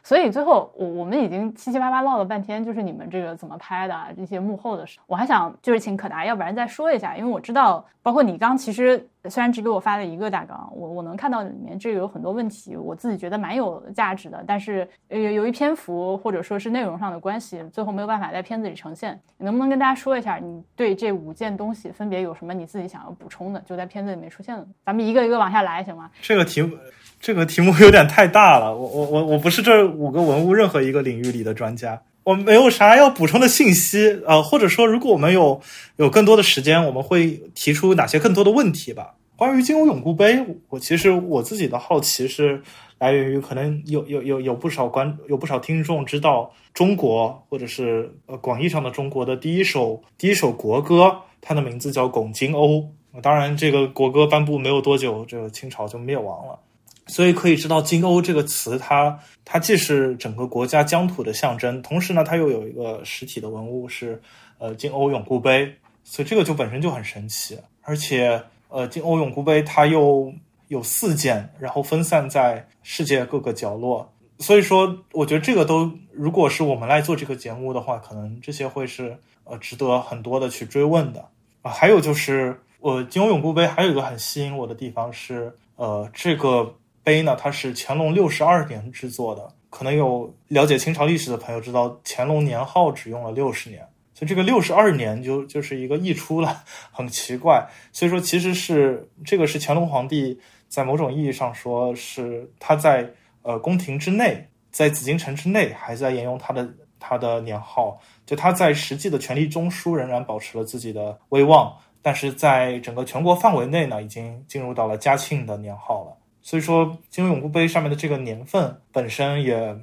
所以最后，我我们已经七七八八唠了半天，就是你们这个怎么拍的这些幕后的事。我还想就是请可达，要不然再说一下，因为我知道，包括你刚其实虽然只给我发了一个大纲，我我能看到里面这个有很多问题，我自己觉得蛮有价值的，但是呃由于篇幅或者说是内容上的关系，最后没有办法在片子里呈现。你能不能跟大家说一下，你对这五件东西分别有什么你自己想要补充的，就在片子里没出现的？咱们一个一个往下来，行吗？这个题目。这个题目有点太大了，我我我我不是这五个文物任何一个领域里的专家，我没有啥要补充的信息，呃，或者说如果我们有有更多的时间，我们会提出哪些更多的问题吧？关于金瓯永固杯，我其实我自己的好奇是来源于可能有有有有不少观有不少听众知道中国或者是呃广义上的中国的第一首第一首国歌，它的名字叫《拱金瓯》。当然，这个国歌颁布没有多久，这个清朝就灭亡了，所以可以知道“金瓯”这个词，它它既是整个国家疆土的象征，同时呢，它又有一个实体的文物是呃金瓯永固杯，所以这个就本身就很神奇，而且。呃，金瓯永固杯它又有四件，然后分散在世界各个角落，所以说，我觉得这个都，如果是我们来做这个节目的话，可能这些会是呃值得很多的去追问的啊。还有就是，呃，金瓯永固杯还有一个很吸引我的地方是，呃，这个碑呢，它是乾隆六十二年制作的，可能有了解清朝历史的朋友知道，乾隆年号只用了六十年。所以这个六十二年就就是一个溢出了，很奇怪。所以说，其实是这个是乾隆皇帝在某种意义上说是他在呃宫廷之内，在紫禁城之内还在沿用他的他的年号，就他在实际的权力中枢仍然保持了自己的威望，但是在整个全国范围内呢，已经进入到了嘉庆的年号了。所以说，金永固杯上面的这个年份本身也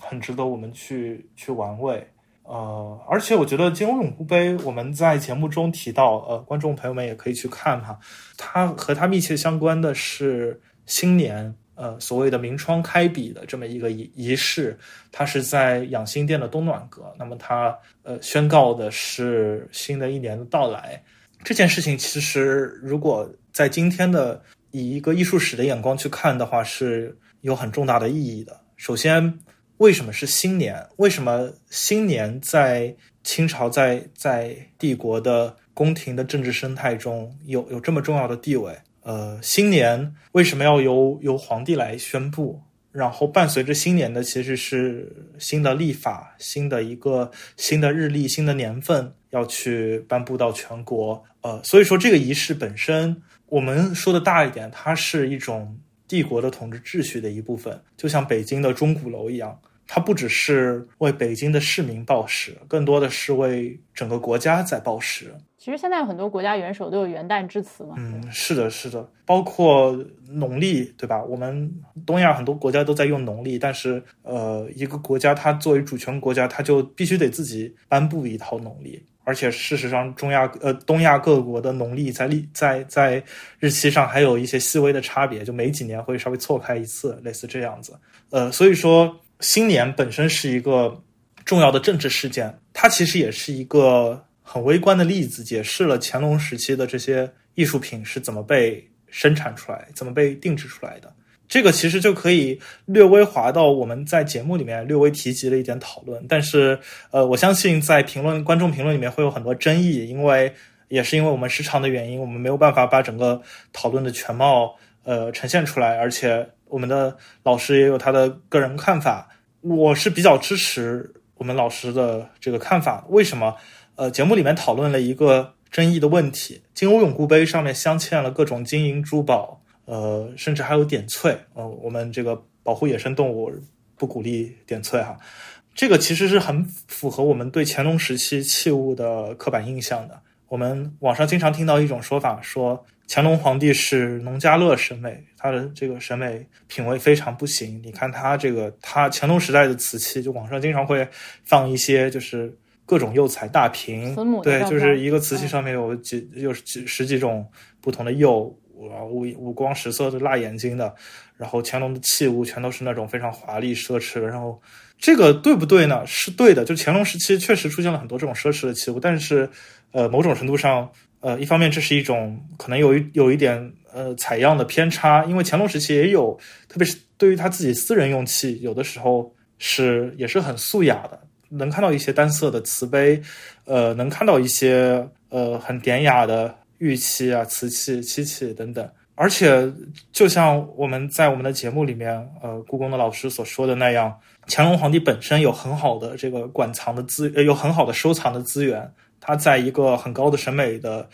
很值得我们去去玩味。呃，而且我觉得金瓯永固杯，我们在节目中提到，呃，观众朋友们也可以去看哈。它和它密切相关的是新年，呃，所谓的明窗开笔的这么一个仪仪式，它是在养心殿的东暖阁。那么它呃宣告的是新的一年的到来。这件事情其实如果在今天的以一个艺术史的眼光去看的话，是有很重大的意义的。首先。为什么是新年？为什么新年在清朝在在帝国的宫廷的政治生态中有有这么重要的地位？呃，新年为什么要由由皇帝来宣布？然后伴随着新年的其实是新的历法、新的一个新的日历、新的年份要去颁布到全国。呃，所以说这个仪式本身，我们说的大一点，它是一种帝国的统治秩序的一部分，就像北京的钟鼓楼一样。它不只是为北京的市民报时，更多的是为整个国家在报时。其实现在有很多国家元首都有元旦致辞嘛。嗯，是的，是的，包括农历，对吧？我们东亚很多国家都在用农历，但是呃，一个国家它作为主权国家，它就必须得自己颁布一套农历。而且事实上，中亚呃东亚各国的农历在历在在日期上还有一些细微的差别，就每几年会稍微错开一次，类似这样子。呃，所以说。新年本身是一个重要的政治事件，它其实也是一个很微观的例子，解释了乾隆时期的这些艺术品是怎么被生产出来、怎么被定制出来的。这个其实就可以略微滑到我们在节目里面略微提及的一点讨论，但是呃，我相信在评论观众评论里面会有很多争议，因为也是因为我们时长的原因，我们没有办法把整个讨论的全貌呃呈现出来，而且。我们的老师也有他的个人看法，我是比较支持我们老师的这个看法。为什么？呃，节目里面讨论了一个争议的问题：金瓯永固杯上面镶嵌了各种金银珠宝，呃，甚至还有点翠。呃，我们这个保护野生动物不鼓励点翠哈。这个其实是很符合我们对乾隆时期器物的刻板印象的。我们网上经常听到一种说法，说。乾隆皇帝是农家乐审美，他的这个审美品味非常不行。你看他这个，他乾隆时代的瓷器，就网上经常会放一些，就是各种釉彩大瓶，对，就是一个瓷器上面有几有几十几种不同的釉，五五光十色的辣眼睛的。然后乾隆的器物全都是那种非常华丽奢侈的。然后这个对不对呢？是对的，就乾隆时期确实出现了很多这种奢侈的器物，但是呃，某种程度上。呃，一方面这是一种可能有一有一点呃采样的偏差，因为乾隆时期也有，特别是对于他自己私人用器，有的时候是也是很素雅的，能看到一些单色的瓷杯，呃，能看到一些呃很典雅的玉器啊、瓷器、漆器等等。而且就像我们在我们的节目里面，呃，故宫的老师所说的那样，乾隆皇帝本身有很好的这个馆藏的资，有很好的收藏的资源。他在一个很高的审美的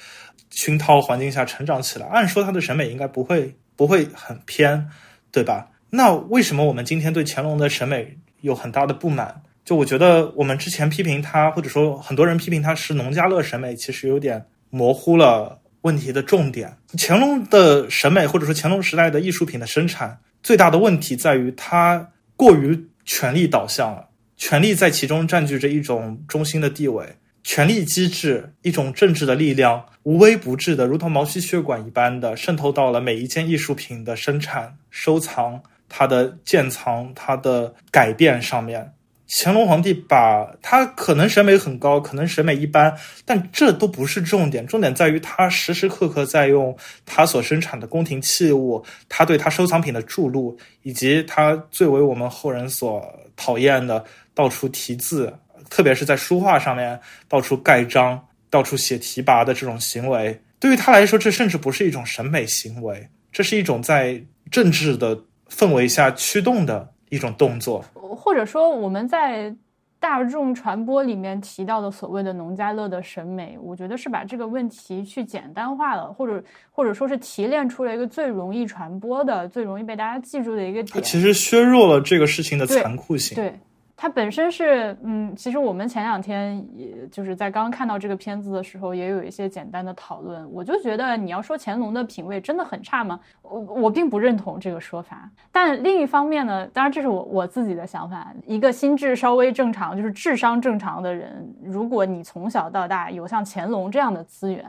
熏陶环境下成长起来，按说他的审美应该不会不会很偏，对吧？那为什么我们今天对乾隆的审美有很大的不满？就我觉得我们之前批评他，或者说很多人批评他是农家乐审美，其实有点模糊了问题的重点。乾隆的审美或者说乾隆时代的艺术品的生产，最大的问题在于它过于权力导向了，权力在其中占据着一种中心的地位，权力机制一种政治的力量无微不至的，如同毛细血管一般的渗透到了每一件艺术品的生产、收藏、它的建藏、它的改变上面。乾隆皇帝把他可能审美很高，可能审美一般，但这都不是重点。重点在于他时时刻刻在用他所生产的宫廷器物，他对他收藏品的注入，以及他最为我们后人所讨厌的到处题字，特别是在书画上面到处盖章、到处写题跋的这种行为。对于他来说，这甚至不是一种审美行为，这是一种在政治的氛围下驱动的一种动作。或者说，我们在大众传播里面提到的所谓的农家乐的审美，我觉得是把这个问题去简单化了，或者或者说是提炼出了一个最容易传播的、最容易被大家记住的一个点。其实削弱了这个事情的残酷性。对。它本身是，嗯，其实我们前两天也就是在刚刚看到这个片子的时候，也有一些简单的讨论。我就觉得，你要说乾隆的品味真的很差吗？我我并不认同这个说法。但另一方面呢，当然这是我我自己的想法。一个心智稍微正常，就是智商正常的人，如果你从小到大有像乾隆这样的资源。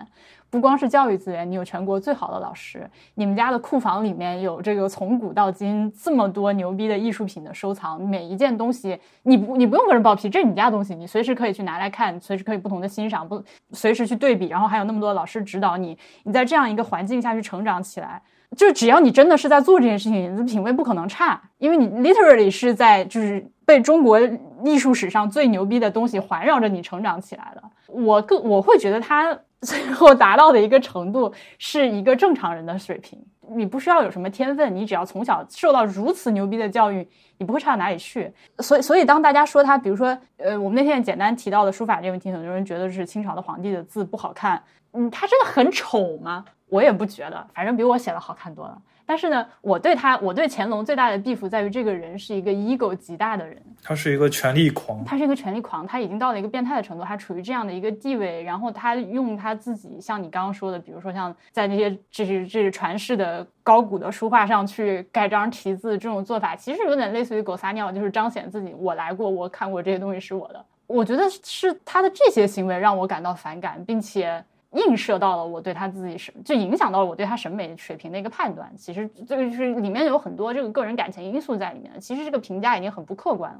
不光是教育资源，你有全国最好的老师，你们家的库房里面有这个从古到今这么多牛逼的艺术品的收藏，每一件东西你不你不用跟人报批，这是你家东西，你随时可以去拿来看，随时可以不同的欣赏，不随时去对比，然后还有那么多老师指导你，你在这样一个环境下去成长起来，就只要你真的是在做这件事情，你的品味不可能差，因为你 literally 是在就是被中国艺术史上最牛逼的东西环绕着你成长起来的。我更我会觉得他。最后达到的一个程度是一个正常人的水平，你不需要有什么天分，你只要从小受到如此牛逼的教育，你不会差到哪里去。所以，所以当大家说他，比如说，呃，我们那天简单提到的书法这个问题，很多人觉得是清朝的皇帝的字不好看，嗯，他真的很丑吗？我也不觉得，反正比我写的好看多了。但是呢，我对他，我对乾隆最大的 beef 在于这个人是一个 ego 极大的人，他是一个权力狂，他是一个权力狂，他已经到了一个变态的程度，他处于这样的一个地位，然后他用他自己，像你刚刚说的，比如说像在那些这是这是传世的高古的书画上去盖章题字这种做法，其实有点类似于狗撒尿，就是彰显自己我来过，我看过这些东西是我的。我觉得是他的这些行为让我感到反感，并且。映射到了我对他自己审，就影响到了我对他审美水平的一个判断。其实这个就是里面有很多这个个人感情因素在里面。其实这个评价已经很不客观了。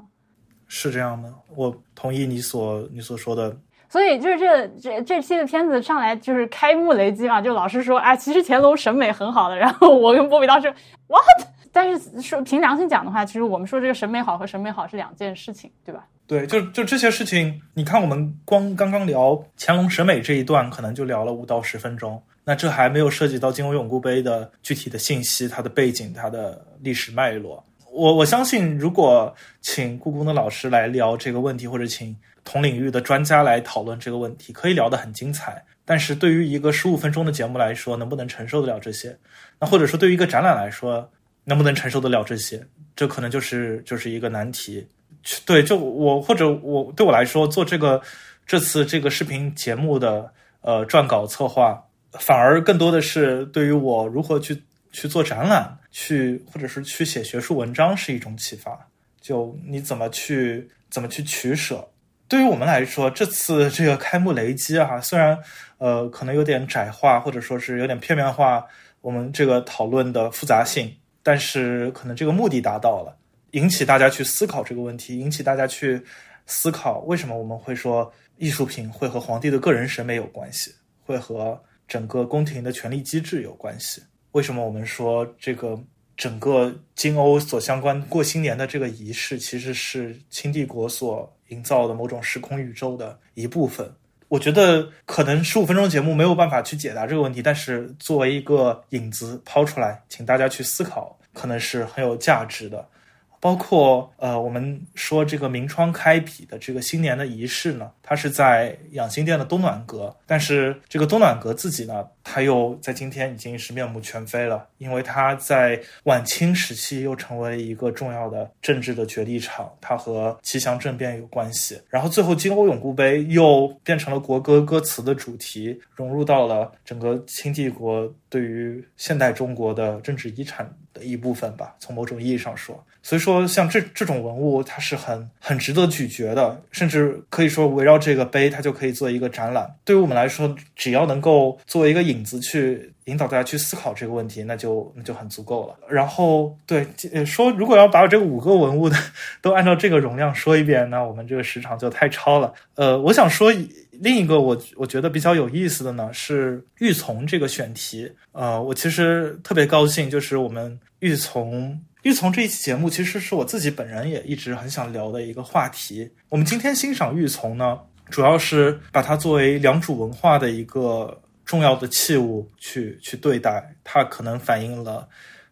是这样的，我同意你所你所说的。所以就是这这这期的片子上来就是开幕雷击嘛，就老是说啊，其实乾隆审美很好的。然后我跟波比当时 what？但是说凭良心讲的话，其实我们说这个审美好和审美好是两件事情，对吧？对，就就这些事情，你看，我们光刚刚聊乾隆审美这一段，可能就聊了五到十分钟。那这还没有涉及到金瓯永固杯的具体的信息、它的背景、它的历史脉络。我我相信，如果请故宫的老师来聊这个问题，或者请同领域的专家来讨论这个问题，可以聊得很精彩。但是对于一个十五分钟的节目来说，能不能承受得了这些？那或者说，对于一个展览来说，能不能承受得了这些？这可能就是就是一个难题。对，就我或者我对我来说做这个这次这个视频节目的呃撰稿策划，反而更多的是对于我如何去去做展览，去或者是去写学术文章是一种启发。就你怎么去怎么去取舍？对于我们来说，这次这个开幕雷击啊，虽然呃可能有点窄化，或者说是有点片面化，我们这个讨论的复杂性，但是可能这个目的达到了。引起大家去思考这个问题，引起大家去思考为什么我们会说艺术品会和皇帝的个人审美有关系，会和整个宫廷的权力机制有关系？为什么我们说这个整个金欧所相关过新年的这个仪式，其实是清帝国所营造的某种时空宇宙的一部分？我觉得可能十五分钟节目没有办法去解答这个问题，但是作为一个引子抛出来，请大家去思考，可能是很有价值的。包括呃，我们说这个明窗开笔的这个新年的仪式呢，它是在养心殿的东暖阁。但是这个东暖阁自己呢，它又在今天已经是面目全非了，因为它在晚清时期又成为一个重要的政治的决力场，它和吉祥政变有关系。然后最后金瓯永固杯又变成了国歌歌词的主题，融入到了整个清帝国对于现代中国的政治遗产的一部分吧。从某种意义上说。所以说，像这这种文物，它是很很值得咀嚼的，甚至可以说围绕这个碑，它就可以做一个展览。对于我们来说，只要能够作为一个影影子去引导大家去思考这个问题，那就那就很足够了。然后，对说，如果要把我这五个文物的都按照这个容量说一遍，那我们这个时长就太超了。呃，我想说另一个我我觉得比较有意思的呢是玉琮这个选题。呃，我其实特别高兴，就是我们玉琮。玉琮这一期节目，其实是我自己本人也一直很想聊的一个话题。我们今天欣赏玉琮呢，主要是把它作为良渚文化的一个重要的器物去去对待。它可能反映了，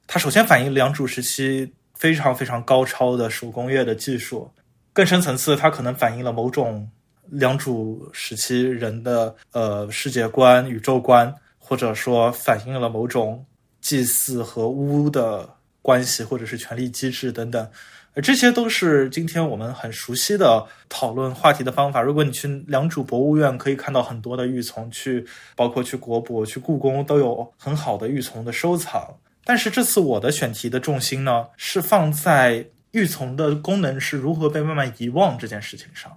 它首先反映良渚时期非常非常高超的手工业的技术，更深层次，它可能反映了某种良渚时期人的呃世界观、宇宙观，或者说反映了某种祭祀和巫的。关系或者是权力机制等等，这些都是今天我们很熟悉的讨论话题的方法。如果你去良渚博物院，可以看到很多的玉琮，去包括去国博、去故宫都有很好的玉琮的收藏。但是这次我的选题的重心呢，是放在玉琮的功能是如何被慢慢遗忘这件事情上。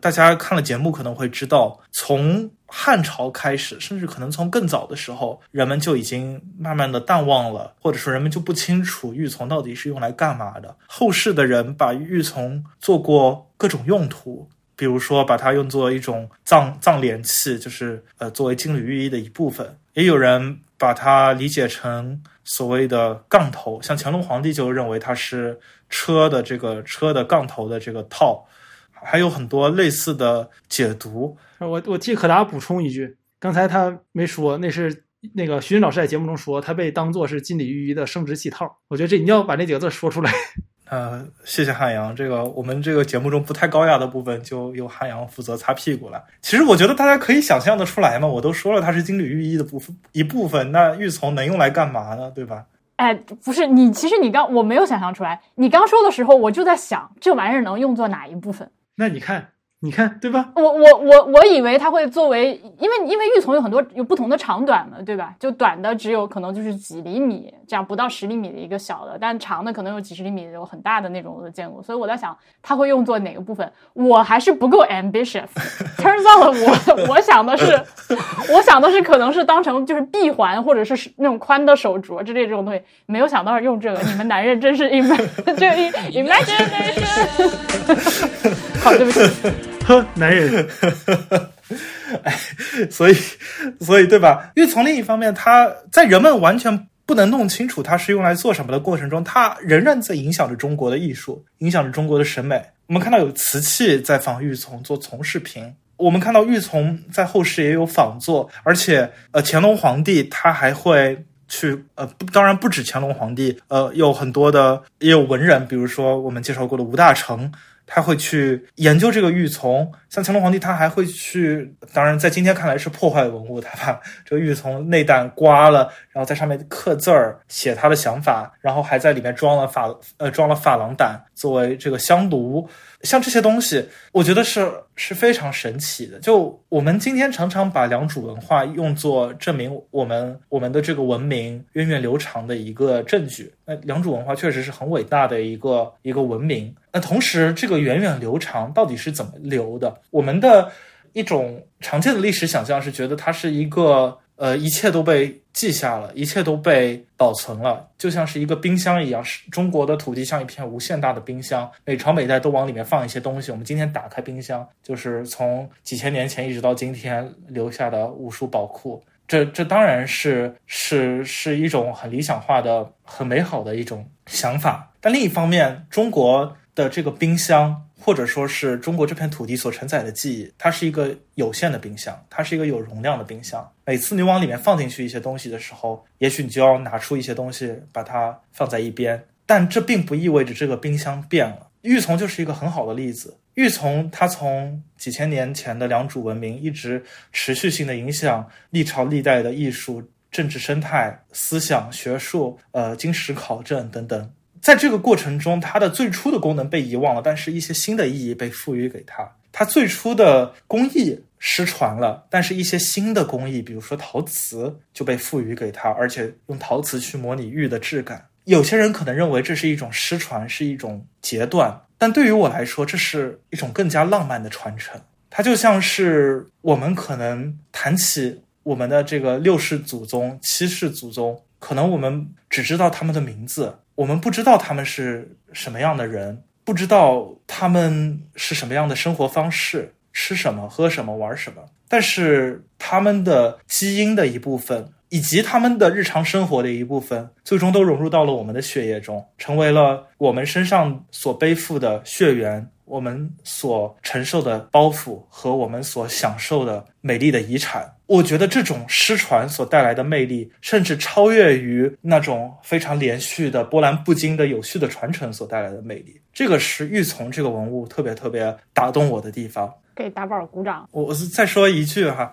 大家看了节目可能会知道，从汉朝开始，甚至可能从更早的时候，人们就已经慢慢的淡忘了，或者说人们就不清楚玉琮到底是用来干嘛的。后世的人把玉琮做过各种用途，比如说把它用作一种葬葬殓器，就是呃作为金缕玉衣的一部分；也有人把它理解成所谓的杠头，像乾隆皇帝就认为它是车的这个车的杠头的这个套。还有很多类似的解读。我我替可达补充一句，刚才他没说，那是那个徐军老师在节目中说，他被当做是金缕玉衣的生殖器套。我觉得这你要把那几个字说出来。呃，谢谢汉阳。这个我们这个节目中不太高雅的部分，就由汉阳负责擦屁股了。其实我觉得大家可以想象的出来嘛，我都说了它是金缕玉衣的部分一部分，那玉琮能用来干嘛呢？对吧？哎，不是你，其实你刚我没有想象出来，你刚说的时候，我就在想这玩意儿能用作哪一部分。那你看。你看，对吧？我我我我以为它会作为，因为因为玉琮有很多有不同的长短嘛，对吧？就短的只有可能就是几厘米，这样不到十厘米的一个小的，但长的可能有几十厘米，有很大的那种我都见过。所以我在想，它会用作哪个部分？我还是不够 ambitious。Turns out，我我想的是，我想的是可能是当成就是闭环或者是那种宽的手镯之类这种东西，没有想到用这个。你们男人真是 imagine，这 imagination。好，对不起。男人，哎，所以，所以，对吧？因为从另一方面，他在人们完全不能弄清楚它是用来做什么的过程中，它仍然在影响着中国的艺术，影响着中国的审美。我们看到有瓷器在仿玉琮做从视频，我们看到玉琮在后世也有仿作，而且，呃，乾隆皇帝他还会去，呃，当然不止乾隆皇帝，呃，有很多的也有文人，比如说我们介绍过的吴大成。他会去研究这个玉琮，像乾隆皇帝，他还会去，当然在今天看来是破坏文物，他把这个玉琮内胆刮了，然后在上面刻字儿，写他的想法，然后还在里面装了珐呃装了珐琅胆作为这个香炉。像这些东西，我觉得是是非常神奇的。就我们今天常常把良渚文化用作证明我们我们的这个文明源远流长的一个证据。那良渚文化确实是很伟大的一个一个文明。那同时，这个源远流长到底是怎么流的？我们的一种常见的历史想象是觉得它是一个。呃，一切都被记下了，一切都被保存了，就像是一个冰箱一样。是中国的土地像一片无限大的冰箱，每朝每代都往里面放一些东西。我们今天打开冰箱，就是从几千年前一直到今天留下的无数宝库。这这当然是是是一种很理想化的、很美好的一种想法。但另一方面，中国的这个冰箱。或者说是中国这片土地所承载的记忆，它是一个有限的冰箱，它是一个有容量的冰箱。每次你往里面放进去一些东西的时候，也许你就要拿出一些东西把它放在一边。但这并不意味着这个冰箱变了。玉琮就是一个很好的例子。玉琮它从几千年前的良渚文明一直持续性的影响历朝历代的艺术、政治生态、思想、学术、呃经史考证等等。在这个过程中，它的最初的功能被遗忘了，但是一些新的意义被赋予给它。它最初的工艺失传了，但是一些新的工艺，比如说陶瓷，就被赋予给它，而且用陶瓷去模拟玉的质感。有些人可能认为这是一种失传，是一种截断，但对于我来说，这是一种更加浪漫的传承。它就像是我们可能谈起我们的这个六世祖宗、七世祖宗，可能我们只知道他们的名字。我们不知道他们是什么样的人，不知道他们是什么样的生活方式，吃什么、喝什么、玩什么。但是他们的基因的一部分，以及他们的日常生活的一部分，最终都融入到了我们的血液中，成为了我们身上所背负的血缘。我们所承受的包袱和我们所享受的美丽的遗产，我觉得这种失传所带来的魅力，甚至超越于那种非常连续的波澜不惊的有序的传承所带来的魅力。这个是玉琮这个文物特别特别打动我的地方。给大宝鼓掌。我我再说一句哈，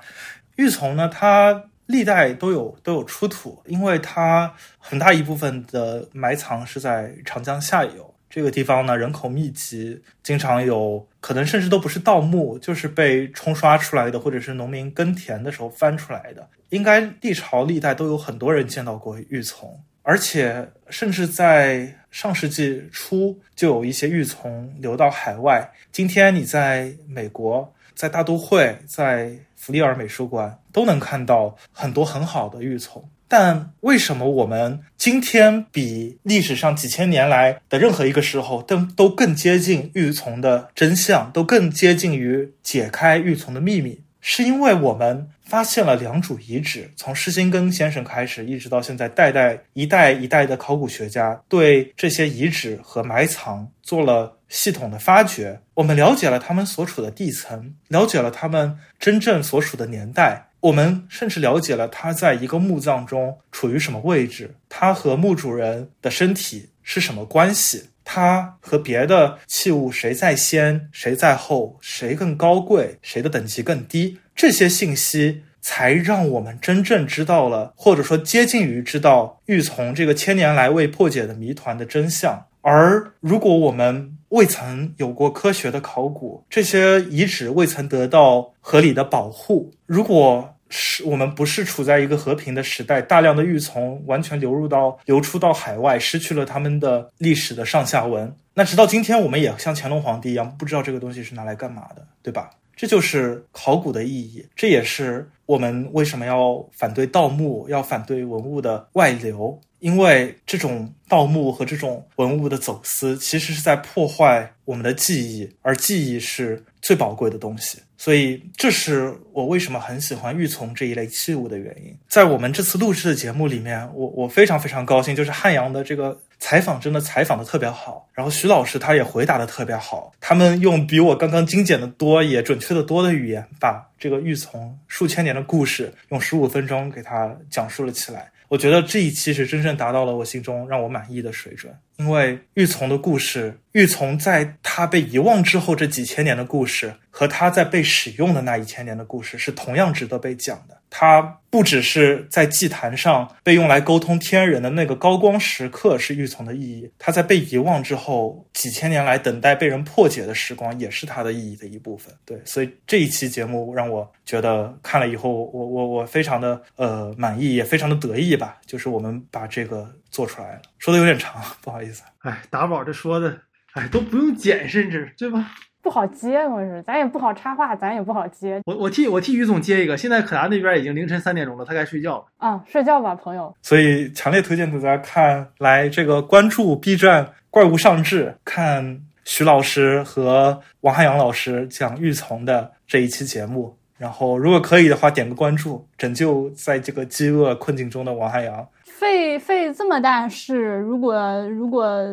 玉琮呢，它历代都有都有出土，因为它很大一部分的埋藏是在长江下游。这个地方呢，人口密集，经常有可能甚至都不是盗墓，就是被冲刷出来的，或者是农民耕田的时候翻出来的。应该历朝历代都有很多人见到过玉琮，而且甚至在上世纪初就有一些玉琮流到海外。今天你在美国，在大都会，在弗利尔美术馆都能看到很多很好的玉琮。但为什么我们今天比历史上几千年来的任何一个时候都都更接近玉琮的真相，都更接近于解开玉琮的秘密？是因为我们发现了良渚遗址，从施辛根先生开始，一直到现在，代代一代一代的考古学家对这些遗址和埋藏做了系统的发掘。我们了解了他们所处的地层，了解了他们真正所处的年代。我们甚至了解了他在一个墓葬中处于什么位置，他和墓主人的身体是什么关系，他和别的器物谁在先，谁在后，谁更高贵，谁的等级更低，这些信息才让我们真正知道了，或者说接近于知道玉琮这个千年来未破解的谜团的真相。而如果我们未曾有过科学的考古，这些遗址未曾得到合理的保护，如果是我们不是处在一个和平的时代，大量的玉琮完全流入到流出到海外，失去了他们的历史的上下文，那直到今天，我们也像乾隆皇帝一样，不知道这个东西是拿来干嘛的，对吧？这就是考古的意义，这也是我们为什么要反对盗墓，要反对文物的外流。因为这种盗墓和这种文物的走私，其实是在破坏我们的记忆，而记忆是最宝贵的东西。所以，这是我为什么很喜欢玉琮这一类器物的原因。在我们这次录制的节目里面，我我非常非常高兴，就是汉阳的这个采访真的采访的特别好，然后徐老师他也回答的特别好，他们用比我刚刚精简的多，也准确的多的语言，把这个玉琮数千年的故事用十五分钟给他讲述了起来。我觉得这一期是真正达到了我心中让我满意的水准，因为玉琮的故事，玉琮在他被遗忘之后这几千年的故事，和他在被使用的那一千年的故事是同样值得被讲的。它不只是在祭坛上被用来沟通天人的那个高光时刻是玉琮的意义，它在被遗忘之后几千年来等待被人破解的时光也是它的意义的一部分。对，所以这一期节目让我觉得看了以后，我我我非常的呃满意，也非常的得意吧。就是我们把这个做出来了，说的有点长，不好意思。哎，达宝这说的，哎都不用剪，甚至对吧？不好接，我是咱也不好插话，咱也不好接。我我替我替于总接一个。现在可达那边已经凌晨三点钟了，他该睡觉了。啊，睡觉吧，朋友。所以强烈推荐大家看来这个关注 B 站怪物上志，看徐老师和王汉阳老师讲玉琮的这一期节目。然后如果可以的话，点个关注，拯救在这个饥饿困境中的王汉阳。费费这么大事，如果如果。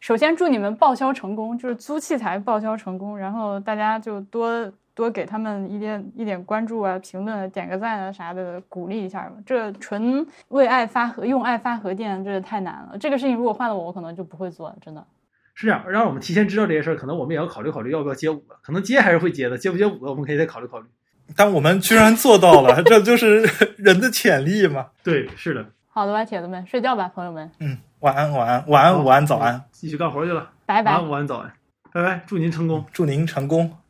首先祝你们报销成功就是租器材报销成功然后大家就多多给他们一点一点关注啊评论点个赞啊啥的鼓励一下吧这纯为爱发核用爱发核电这太难了。这个事情如果换了我我可能就不会做真的。是这样让我们提前知道这些事儿可能我们也要考虑考虑要不要接五个可能接还是会接的接不接五个我们可以再考虑考虑。但我们居然做到了这就是 人的潜力嘛。对是的。好的吧铁子们睡觉吧朋友们。嗯。晚安，晚安，晚安，午安，早安，继续干活去了。晚安，午安，早安，拜拜。祝您成功，祝您成功。